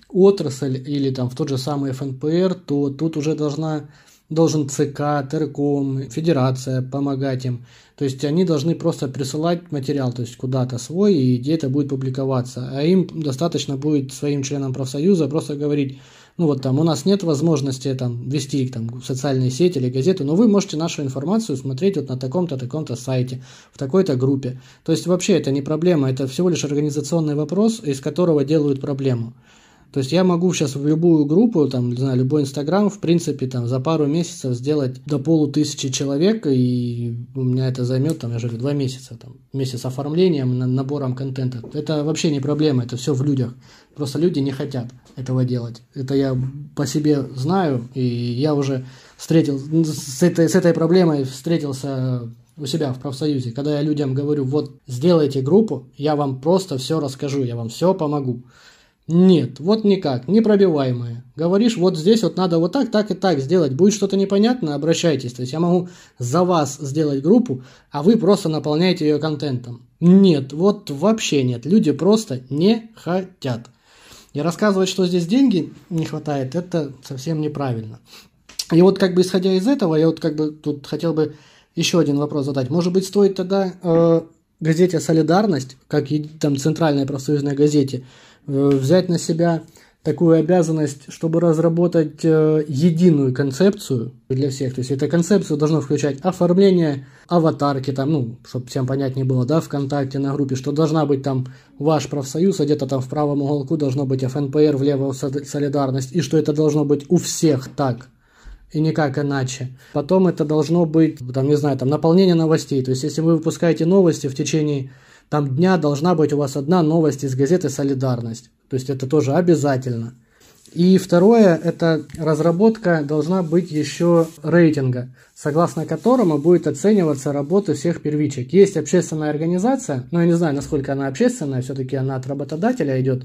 отрасль или там в тот же самый ФНПР, то тут уже должна должен ЦК, Терком, Федерация помогать им. То есть они должны просто присылать материал, то есть куда-то свой, и где это будет публиковаться. А им достаточно будет своим членам профсоюза просто говорить, ну вот там у нас нет возможности там вести там социальные сети или газеты, но вы можете нашу информацию смотреть вот на таком-то, таком-то сайте, в такой-то группе. То есть вообще это не проблема, это всего лишь организационный вопрос, из которого делают проблему. То есть я могу сейчас в любую группу, там, не знаю, любой инстаграм, в принципе, там, за пару месяцев сделать до полутысячи человек, и у меня это займет, там, я же говорю, два месяца, там, месяц оформлением, набором контента. Это вообще не проблема, это все в людях. Просто люди не хотят этого делать. Это я по себе знаю, и я уже встретил, с этой, с этой проблемой встретился у себя в профсоюзе, когда я людям говорю, вот сделайте группу, я вам просто все расскажу, я вам все помогу. Нет, вот никак, непробиваемые. Говоришь, вот здесь вот надо вот так, так и так сделать. Будет что-то непонятно, обращайтесь. То есть я могу за вас сделать группу, а вы просто наполняете ее контентом. Нет, вот вообще нет. Люди просто не хотят. И рассказывать, что здесь деньги не хватает, это совсем неправильно. И вот как бы исходя из этого, я вот как бы тут хотел бы еще один вопрос задать. Может быть, стоит тогда э, газете «Солидарность», как там центральной профсоюзной газете, взять на себя такую обязанность, чтобы разработать э, единую концепцию для всех. То есть эта концепция должна включать оформление аватарки, там, ну, чтобы всем понятнее было, да, ВКонтакте на группе, что должна быть там ваш профсоюз, а где-то там в правом уголку должно быть ФНПР, влево солидарность, и что это должно быть у всех так и никак иначе. Потом это должно быть, там, не знаю, там, наполнение новостей. То есть, если вы выпускаете новости в течение там, дня, должна быть у вас одна новость из газеты «Солидарность». То есть, это тоже обязательно. И второе, это разработка должна быть еще рейтинга, согласно которому будет оцениваться работа всех первичек. Есть общественная организация, но я не знаю, насколько она общественная, все-таки она от работодателя идет,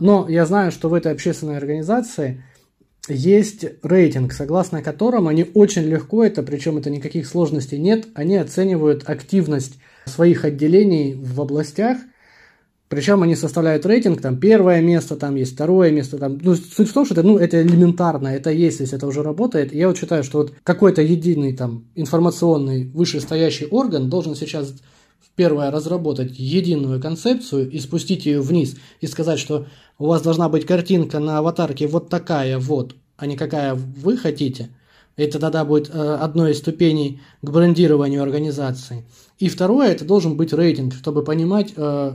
но я знаю, что в этой общественной организации есть рейтинг, согласно которому они очень легко, это причем это никаких сложностей нет, они оценивают активность своих отделений в областях, причем они составляют рейтинг, там первое место, там есть второе место, там, ну, суть в том, что это, ну, это элементарно, это есть, если это уже работает. я вот считаю, что вот какой-то единый там информационный вышестоящий орган должен сейчас первое разработать единую концепцию и спустить ее вниз и сказать, что у вас должна быть картинка на аватарке вот такая вот, а не какая вы хотите. Это тогда будет э, одной из ступеней к брендированию организации. И второе, это должен быть рейтинг, чтобы понимать, э,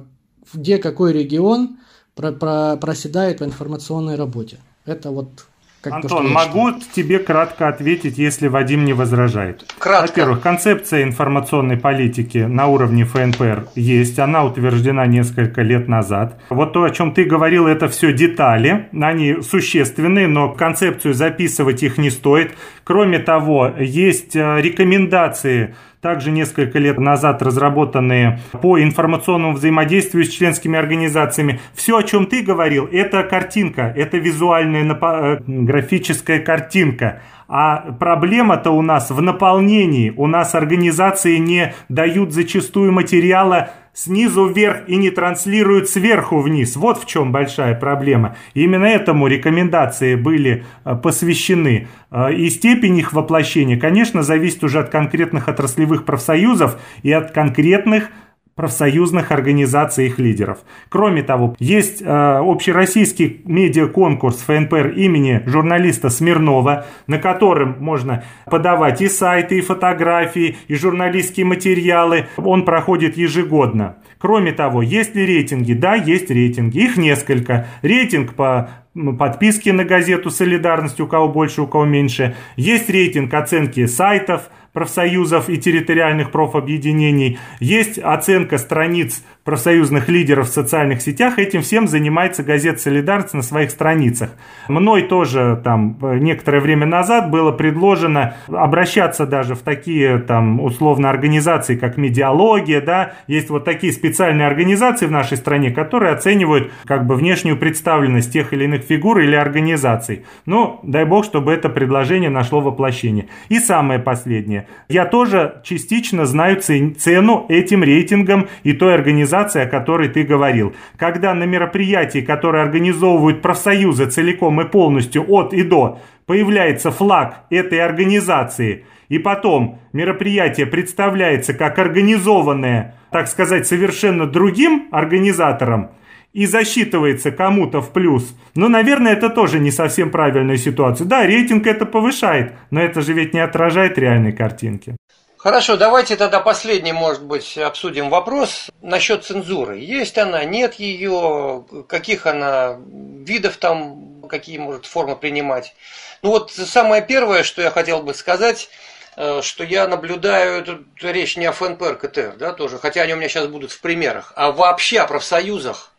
где какой регион про, про, проседает по информационной работе. Это вот как Антон, то, могу считаю. тебе кратко ответить, если Вадим не возражает. Кратко. Во-первых, концепция информационной политики на уровне ФНПР есть, она утверждена несколько лет назад. Вот то, о чем ты говорил, это все детали, они существенные, но концепцию записывать их не стоит. Кроме того, есть э, рекомендации также несколько лет назад разработанные по информационному взаимодействию с членскими организациями. Все, о чем ты говорил, это картинка, это визуальная э, графическая картинка. А проблема-то у нас в наполнении. У нас организации не дают зачастую материала снизу вверх и не транслируют сверху вниз. Вот в чем большая проблема. Именно этому рекомендации были э, посвящены. Э, и степень их воплощения, конечно, зависит уже от конкретных отраслевых профсоюзов и от конкретных профсоюзных организаций их лидеров. Кроме того, есть э, общероссийский медиаконкурс ФНПР имени журналиста Смирнова, на котором можно подавать и сайты, и фотографии, и журналистские материалы. Он проходит ежегодно. Кроме того, есть ли рейтинги? Да, есть рейтинги. Их несколько. Рейтинг по подписке на газету «Солидарность», у кого больше, у кого меньше. Есть рейтинг оценки сайтов – профсоюзов и территориальных профобъединений, есть оценка страниц профсоюзных лидеров в социальных сетях, этим всем занимается газета «Солидарность» на своих страницах. Мной тоже там некоторое время назад было предложено обращаться даже в такие там условно организации, как «Медиалогия», да, есть вот такие специальные организации в нашей стране, которые оценивают как бы внешнюю представленность тех или иных фигур или организаций. Ну, дай бог, чтобы это предложение нашло воплощение. И самое последнее. Я тоже частично знаю цену этим рейтингам и той организации, организации, о которой ты говорил. Когда на мероприятии, которые организовывают профсоюзы целиком и полностью от и до, появляется флаг этой организации, и потом мероприятие представляется как организованное, так сказать, совершенно другим организатором, и засчитывается кому-то в плюс. Ну, наверное, это тоже не совсем правильная ситуация. Да, рейтинг это повышает, но это же ведь не отражает реальной картинки. Хорошо, давайте тогда последний, может быть, обсудим вопрос насчет цензуры. Есть она, нет ее, каких она видов там, какие может формы принимать. Ну вот самое первое, что я хотел бы сказать, э, что я наблюдаю, тут речь не о ФНПР, КТР, да, тоже, хотя они у меня сейчас будут в примерах, а вообще о профсоюзах.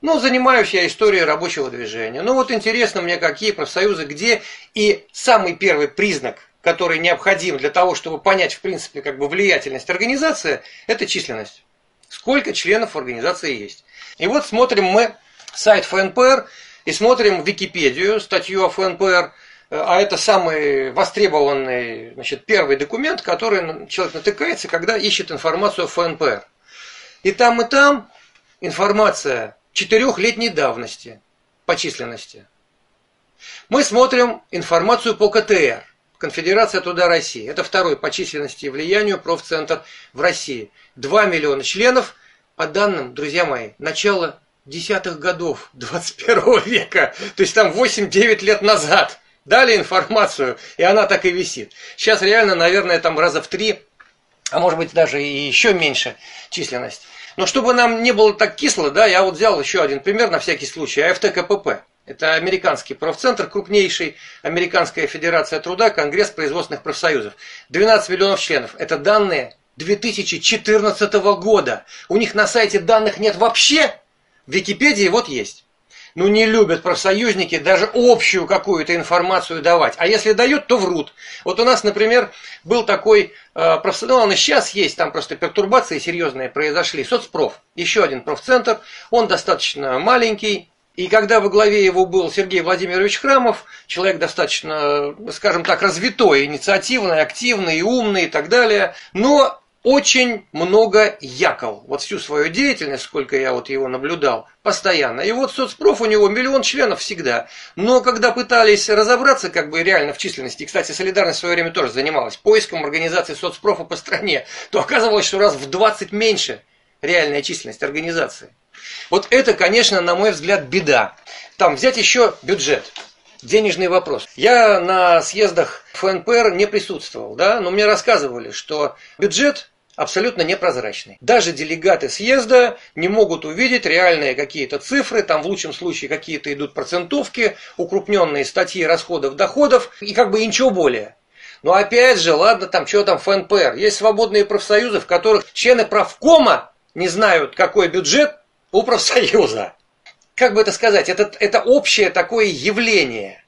Ну, занимаюсь я историей рабочего движения. Ну, вот интересно мне, какие профсоюзы, где. И самый первый признак который необходим для того, чтобы понять, в принципе, как бы влиятельность организации, это численность. Сколько членов организации есть. И вот смотрим мы сайт ФНПР и смотрим Википедию, статью о ФНПР, а это самый востребованный, значит, первый документ, который человек натыкается, когда ищет информацию о ФНПР. И там, и там информация четырехлетней давности по численности. Мы смотрим информацию по КТР, Конфедерация труда России. Это второй по численности и влиянию профцентр в России. 2 миллиона членов, по данным, друзья мои, начала десятых годов 21 века, то есть там 8-9 лет назад дали информацию, и она так и висит. Сейчас реально, наверное, там раза в три, а может быть даже и еще меньше численность. Но чтобы нам не было так кисло, да, я вот взял еще один пример на всякий случай, АФТ-КПП. Это американский профцентр, крупнейший, Американская Федерация Труда, Конгресс производственных профсоюзов. 12 миллионов членов. Это данные 2014 года. У них на сайте данных нет вообще. В Википедии вот есть. Ну не любят профсоюзники даже общую какую-то информацию давать. А если дают, то врут. Вот у нас, например, был такой э, профсоюз, ну он и сейчас есть, там просто пертурбации серьезные произошли. Соцпроф, еще один профцентр, он достаточно маленький, и когда во главе его был Сергей Владимирович Храмов, человек достаточно, скажем так, развитой, инициативный, активный, умный и так далее, но очень много якол. Вот всю свою деятельность, сколько я вот его наблюдал, постоянно. И вот соцпроф у него миллион членов всегда. Но когда пытались разобраться как бы реально в численности, и, кстати, Солидарность в свое время тоже занималась поиском организации соцпрофа по стране, то оказывалось, что раз в 20 меньше реальная численность организации. Вот это, конечно, на мой взгляд, беда. Там взять еще бюджет. Денежный вопрос. Я на съездах ФНПР не присутствовал, да, но мне рассказывали, что бюджет абсолютно непрозрачный. Даже делегаты съезда не могут увидеть реальные какие-то цифры, там в лучшем случае какие-то идут процентовки, укрупненные статьи расходов, доходов и как бы ничего более. Но опять же, ладно, там что там ФНПР, есть свободные профсоюзы, в которых члены правкома не знают, какой бюджет у профсоюза. Как бы это сказать, это, это общее такое явление.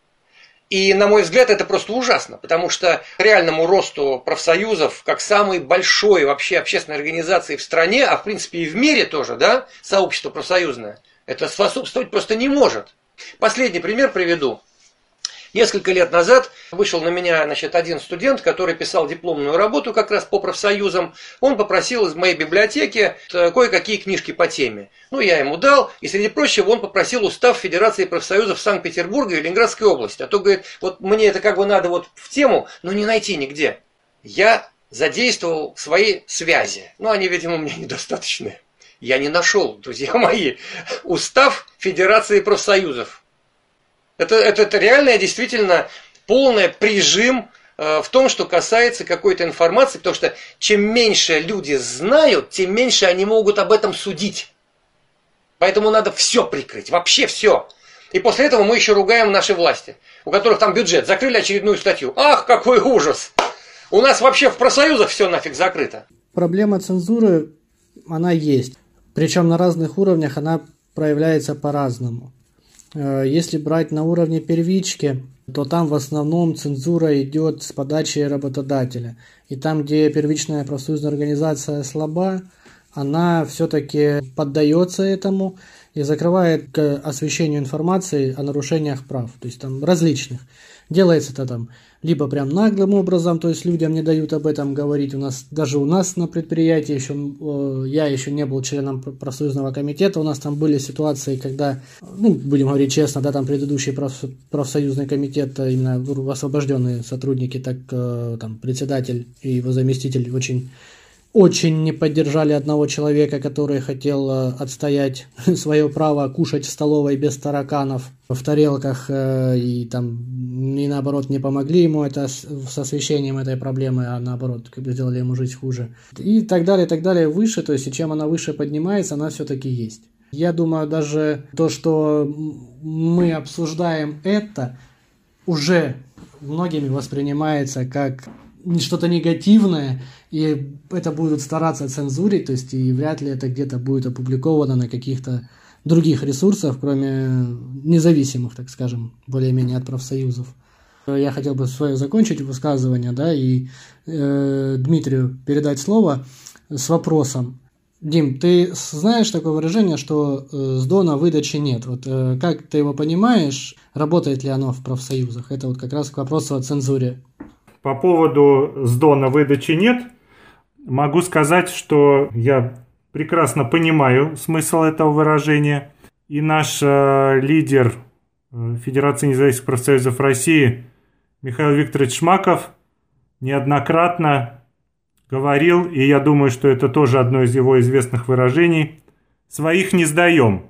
И, на мой взгляд, это просто ужасно, потому что реальному росту профсоюзов, как самой большой вообще общественной организации в стране, а в принципе и в мире тоже, да, сообщество профсоюзное, это способствовать просто не может. Последний пример приведу. Несколько лет назад вышел на меня значит, один студент, который писал дипломную работу как раз по профсоюзам. Он попросил из моей библиотеки э, кое-какие книжки по теме. Ну, я ему дал, и среди прочего он попросил устав Федерации профсоюзов Санкт-Петербурга и Ленинградской области. А то, говорит, вот мне это как бы надо вот в тему, но не найти нигде. Я задействовал свои связи. Ну, они, видимо, мне недостаточные. Я не нашел, друзья мои, устав Федерации профсоюзов. Это, это, это реальное, действительно, полное прижим э, в том, что касается какой-то информации, потому что чем меньше люди знают, тем меньше они могут об этом судить. Поэтому надо все прикрыть, вообще все. И после этого мы еще ругаем наши власти, у которых там бюджет, закрыли очередную статью. Ах, какой ужас! У нас вообще в профсоюзах все нафиг закрыто. Проблема цензуры, она есть. Причем на разных уровнях она проявляется по-разному. Э, если брать на уровне первички, то там в основном цензура идет с подачи работодателя. И там, где первичная профсоюзная организация слаба, она все-таки поддается этому и закрывает к освещению информации о нарушениях прав, то есть там различных. Делается это там либо прям наглым образом, то есть людям не дают об этом говорить. У нас даже у нас на предприятии еще э, я еще не был членом профсоюзного комитета. У нас там были ситуации, когда, ну, будем говорить честно, да, там предыдущий профсоюзный комитет, а именно освобожденные сотрудники, так э, там председатель и его заместитель очень очень не поддержали одного человека, который хотел э, отстоять свое право кушать в столовой без тараканов в тарелках, э, и там и наоборот не помогли ему это с освещением этой проблемы, а наоборот как бы сделали ему жить хуже. И так далее, и так далее выше, то есть и чем она выше поднимается, она все-таки есть. Я думаю, даже то, что мы обсуждаем это, уже многими воспринимается как что-то негативное, и это будут стараться цензурить, то есть и вряд ли это где-то будет опубликовано на каких-то других ресурсах, кроме независимых, так скажем, более-менее от профсоюзов. Я хотел бы свое закончить высказывание, да, и э, Дмитрию передать слово с вопросом. Дим, ты знаешь такое выражение, что э, с Дона выдачи нет. Вот э, как ты его понимаешь, работает ли оно в профсоюзах? Это вот как раз к вопросу о цензуре. По поводу с Дона выдачи нет, могу сказать, что я прекрасно понимаю смысл этого выражения. И наш э, лидер э, Федерации независимых профсоюзов России Михаил Викторович Шмаков неоднократно говорил, и я думаю, что это тоже одно из его известных выражений, «своих не сдаем».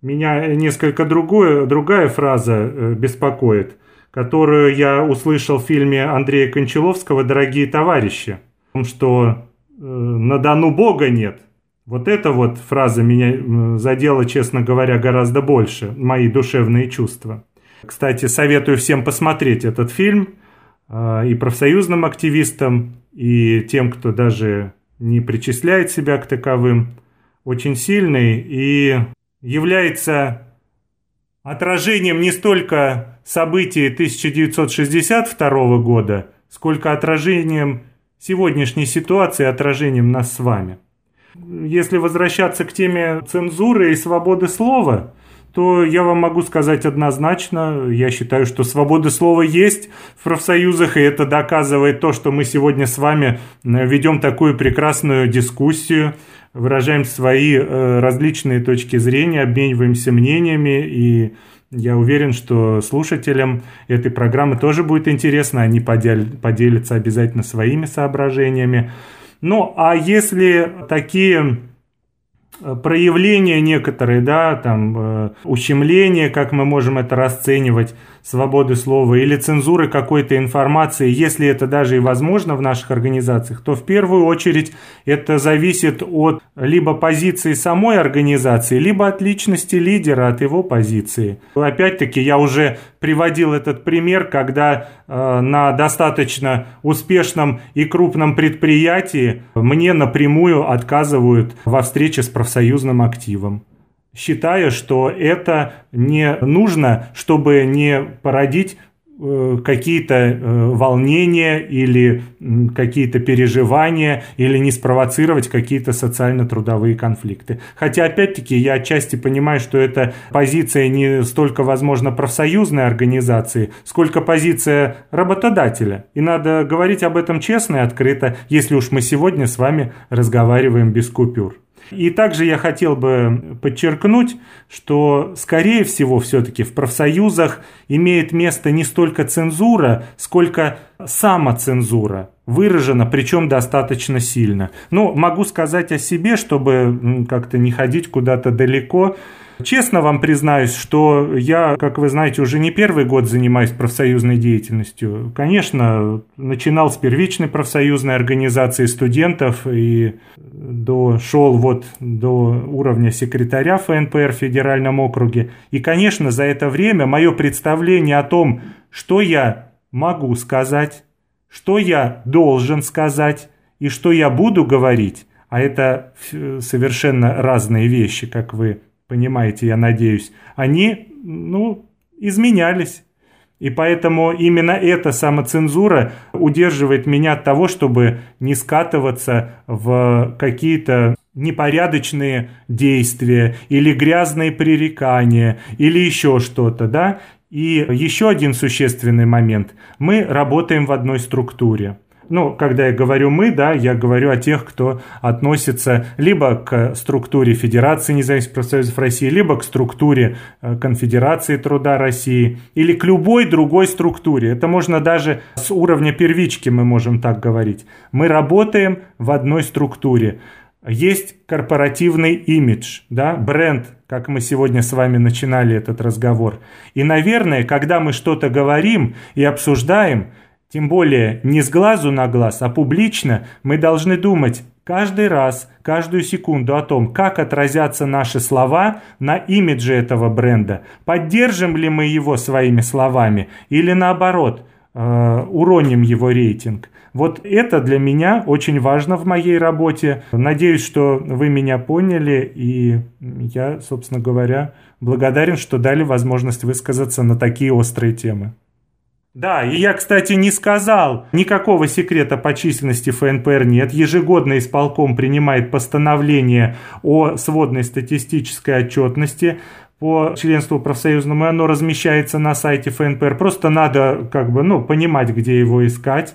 Меня несколько другое, другая фраза э, беспокоит, которую я услышал в фильме Андрея Кончаловского «Дорогие товарищи», что э, «на Дону Бога нет». Вот эта вот фраза меня задела, честно говоря, гораздо больше, мои душевные чувства. Кстати, советую всем посмотреть этот фильм э, и профсоюзным активистам, и тем, кто даже не причисляет себя к таковым, очень сильный и является отражением не столько событий 1962 года, сколько отражением сегодняшней ситуации, отражением нас с вами. Если возвращаться к теме цензуры и свободы слова, то я вам могу сказать однозначно, я считаю, что свобода слова есть в профсоюзах, и это доказывает то, что мы сегодня с вами э, ведем такую прекрасную дискуссию, выражаем свои э, различные точки зрения, обмениваемся мнениями, и я уверен, что слушателям этой программы тоже будет интересно, они поделятся обязательно своими соображениями. Ну, а если такие Э, проявления некоторые, да, там, э, ущемления, как мы можем это расценивать, свободы слова или цензуры какой-то информации, если это даже и возможно в наших организациях, то в первую очередь это зависит от либо позиции самой организации, либо от личности лидера, от его позиции. Опять-таки, я уже приводил этот пример, когда э, на достаточно успешном и крупном предприятии мне напрямую отказывают во встрече с профсоюзным активом считая, что это не нужно, чтобы не породить э, какие-то э, волнения или какие-то переживания или не спровоцировать какие-то социально-трудовые конфликты. Хотя, опять-таки, я отчасти понимаю, что это позиция не столько, возможно, профсоюзной организации, сколько позиция работодателя. И надо говорить об этом честно и открыто, если уж мы сегодня с вами разговариваем без купюр. И также я хотел бы подчеркнуть, что, скорее всего, все-таки в профсоюзах имеет место не столько цензура, сколько самоцензура выражена, причем достаточно сильно. Но могу сказать о себе, чтобы как-то не ходить куда-то далеко. Честно вам признаюсь, что я, как вы знаете, уже не первый год занимаюсь профсоюзной деятельностью. Конечно, начинал с первичной профсоюзной организации студентов и дошел вот до уровня секретаря ФНПР в федеральном округе. И, конечно, за это время мое представление о том, что я могу сказать, что я должен сказать и что я буду говорить, а это совершенно разные вещи, как вы понимаете, я надеюсь, они, ну, изменялись. И поэтому именно эта самоцензура удерживает меня от того, чтобы не скатываться в какие-то непорядочные действия или грязные пререкания или еще что-то, да. И еще один существенный момент. Мы работаем в одной структуре ну, когда я говорю «мы», да, я говорю о тех, кто относится либо к структуре Федерации независимых профсоюзов России, либо к структуре э, Конфедерации труда России, или к любой другой структуре. Это можно даже с уровня первички, мы можем так говорить. Мы работаем в одной структуре. Есть корпоративный имидж, да, бренд, как мы сегодня с вами начинали этот разговор. И, наверное, когда мы что-то говорим и обсуждаем, тем более не с глазу на глаз, а публично мы должны думать каждый раз, каждую секунду о том, как отразятся наши слова на имидже этого бренда. Поддержим ли мы его своими словами или наоборот, э, уроним его рейтинг. Вот это для меня очень важно в моей работе. Надеюсь, что вы меня поняли, и я, собственно говоря, благодарен, что дали возможность высказаться на такие острые темы. Да, и я, кстати, не сказал, никакого секрета по численности ФНПР нет. Ежегодно исполком принимает постановление о сводной статистической отчетности по членству профсоюзному, и оно размещается на сайте ФНПР. Просто надо как бы, ну, понимать, где его искать.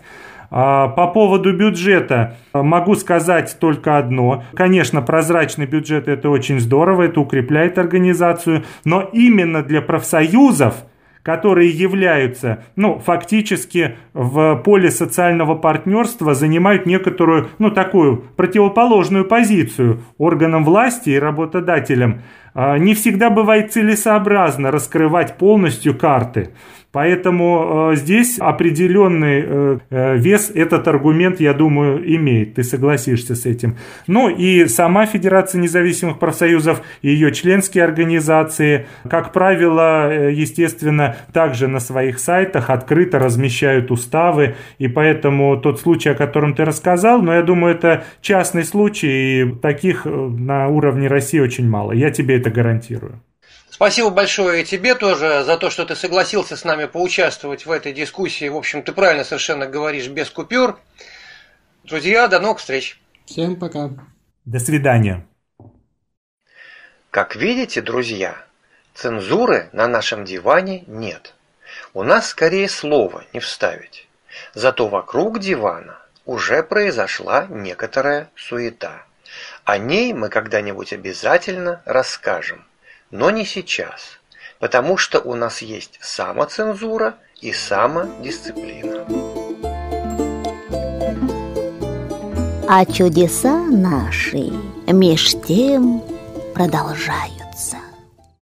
А, по поводу бюджета могу сказать только одно. Конечно, прозрачный бюджет это очень здорово, это укрепляет организацию, но именно для профсоюзов – которые являются, ну, фактически в поле социального партнерства занимают некоторую, ну, такую противоположную позицию органам власти и работодателям. А, не всегда бывает целесообразно раскрывать полностью карты. Поэтому э, здесь определенный э, э, вес этот аргумент, я думаю, имеет. Ты согласишься с этим. Ну и сама Федерация независимых профсоюзов и ее членские организации, как правило, естественно, также на своих сайтах открыто размещают уставы. И поэтому тот случай, о котором ты рассказал, но я думаю, это частный случай, и таких на уровне России очень мало. Я тебе это гарантирую. Спасибо большое и тебе тоже за то, что ты согласился с нами поучаствовать в этой дискуссии. В общем, ты правильно совершенно говоришь, без купюр. Друзья, до новых встреч. Всем пока. До свидания. Как видите, друзья, цензуры на нашем диване нет. У нас скорее слова не вставить. Зато вокруг дивана уже произошла некоторая суета. О ней мы когда-нибудь обязательно расскажем но не сейчас, потому что у нас есть самоцензура и самодисциплина. А чудеса наши меж тем продолжают.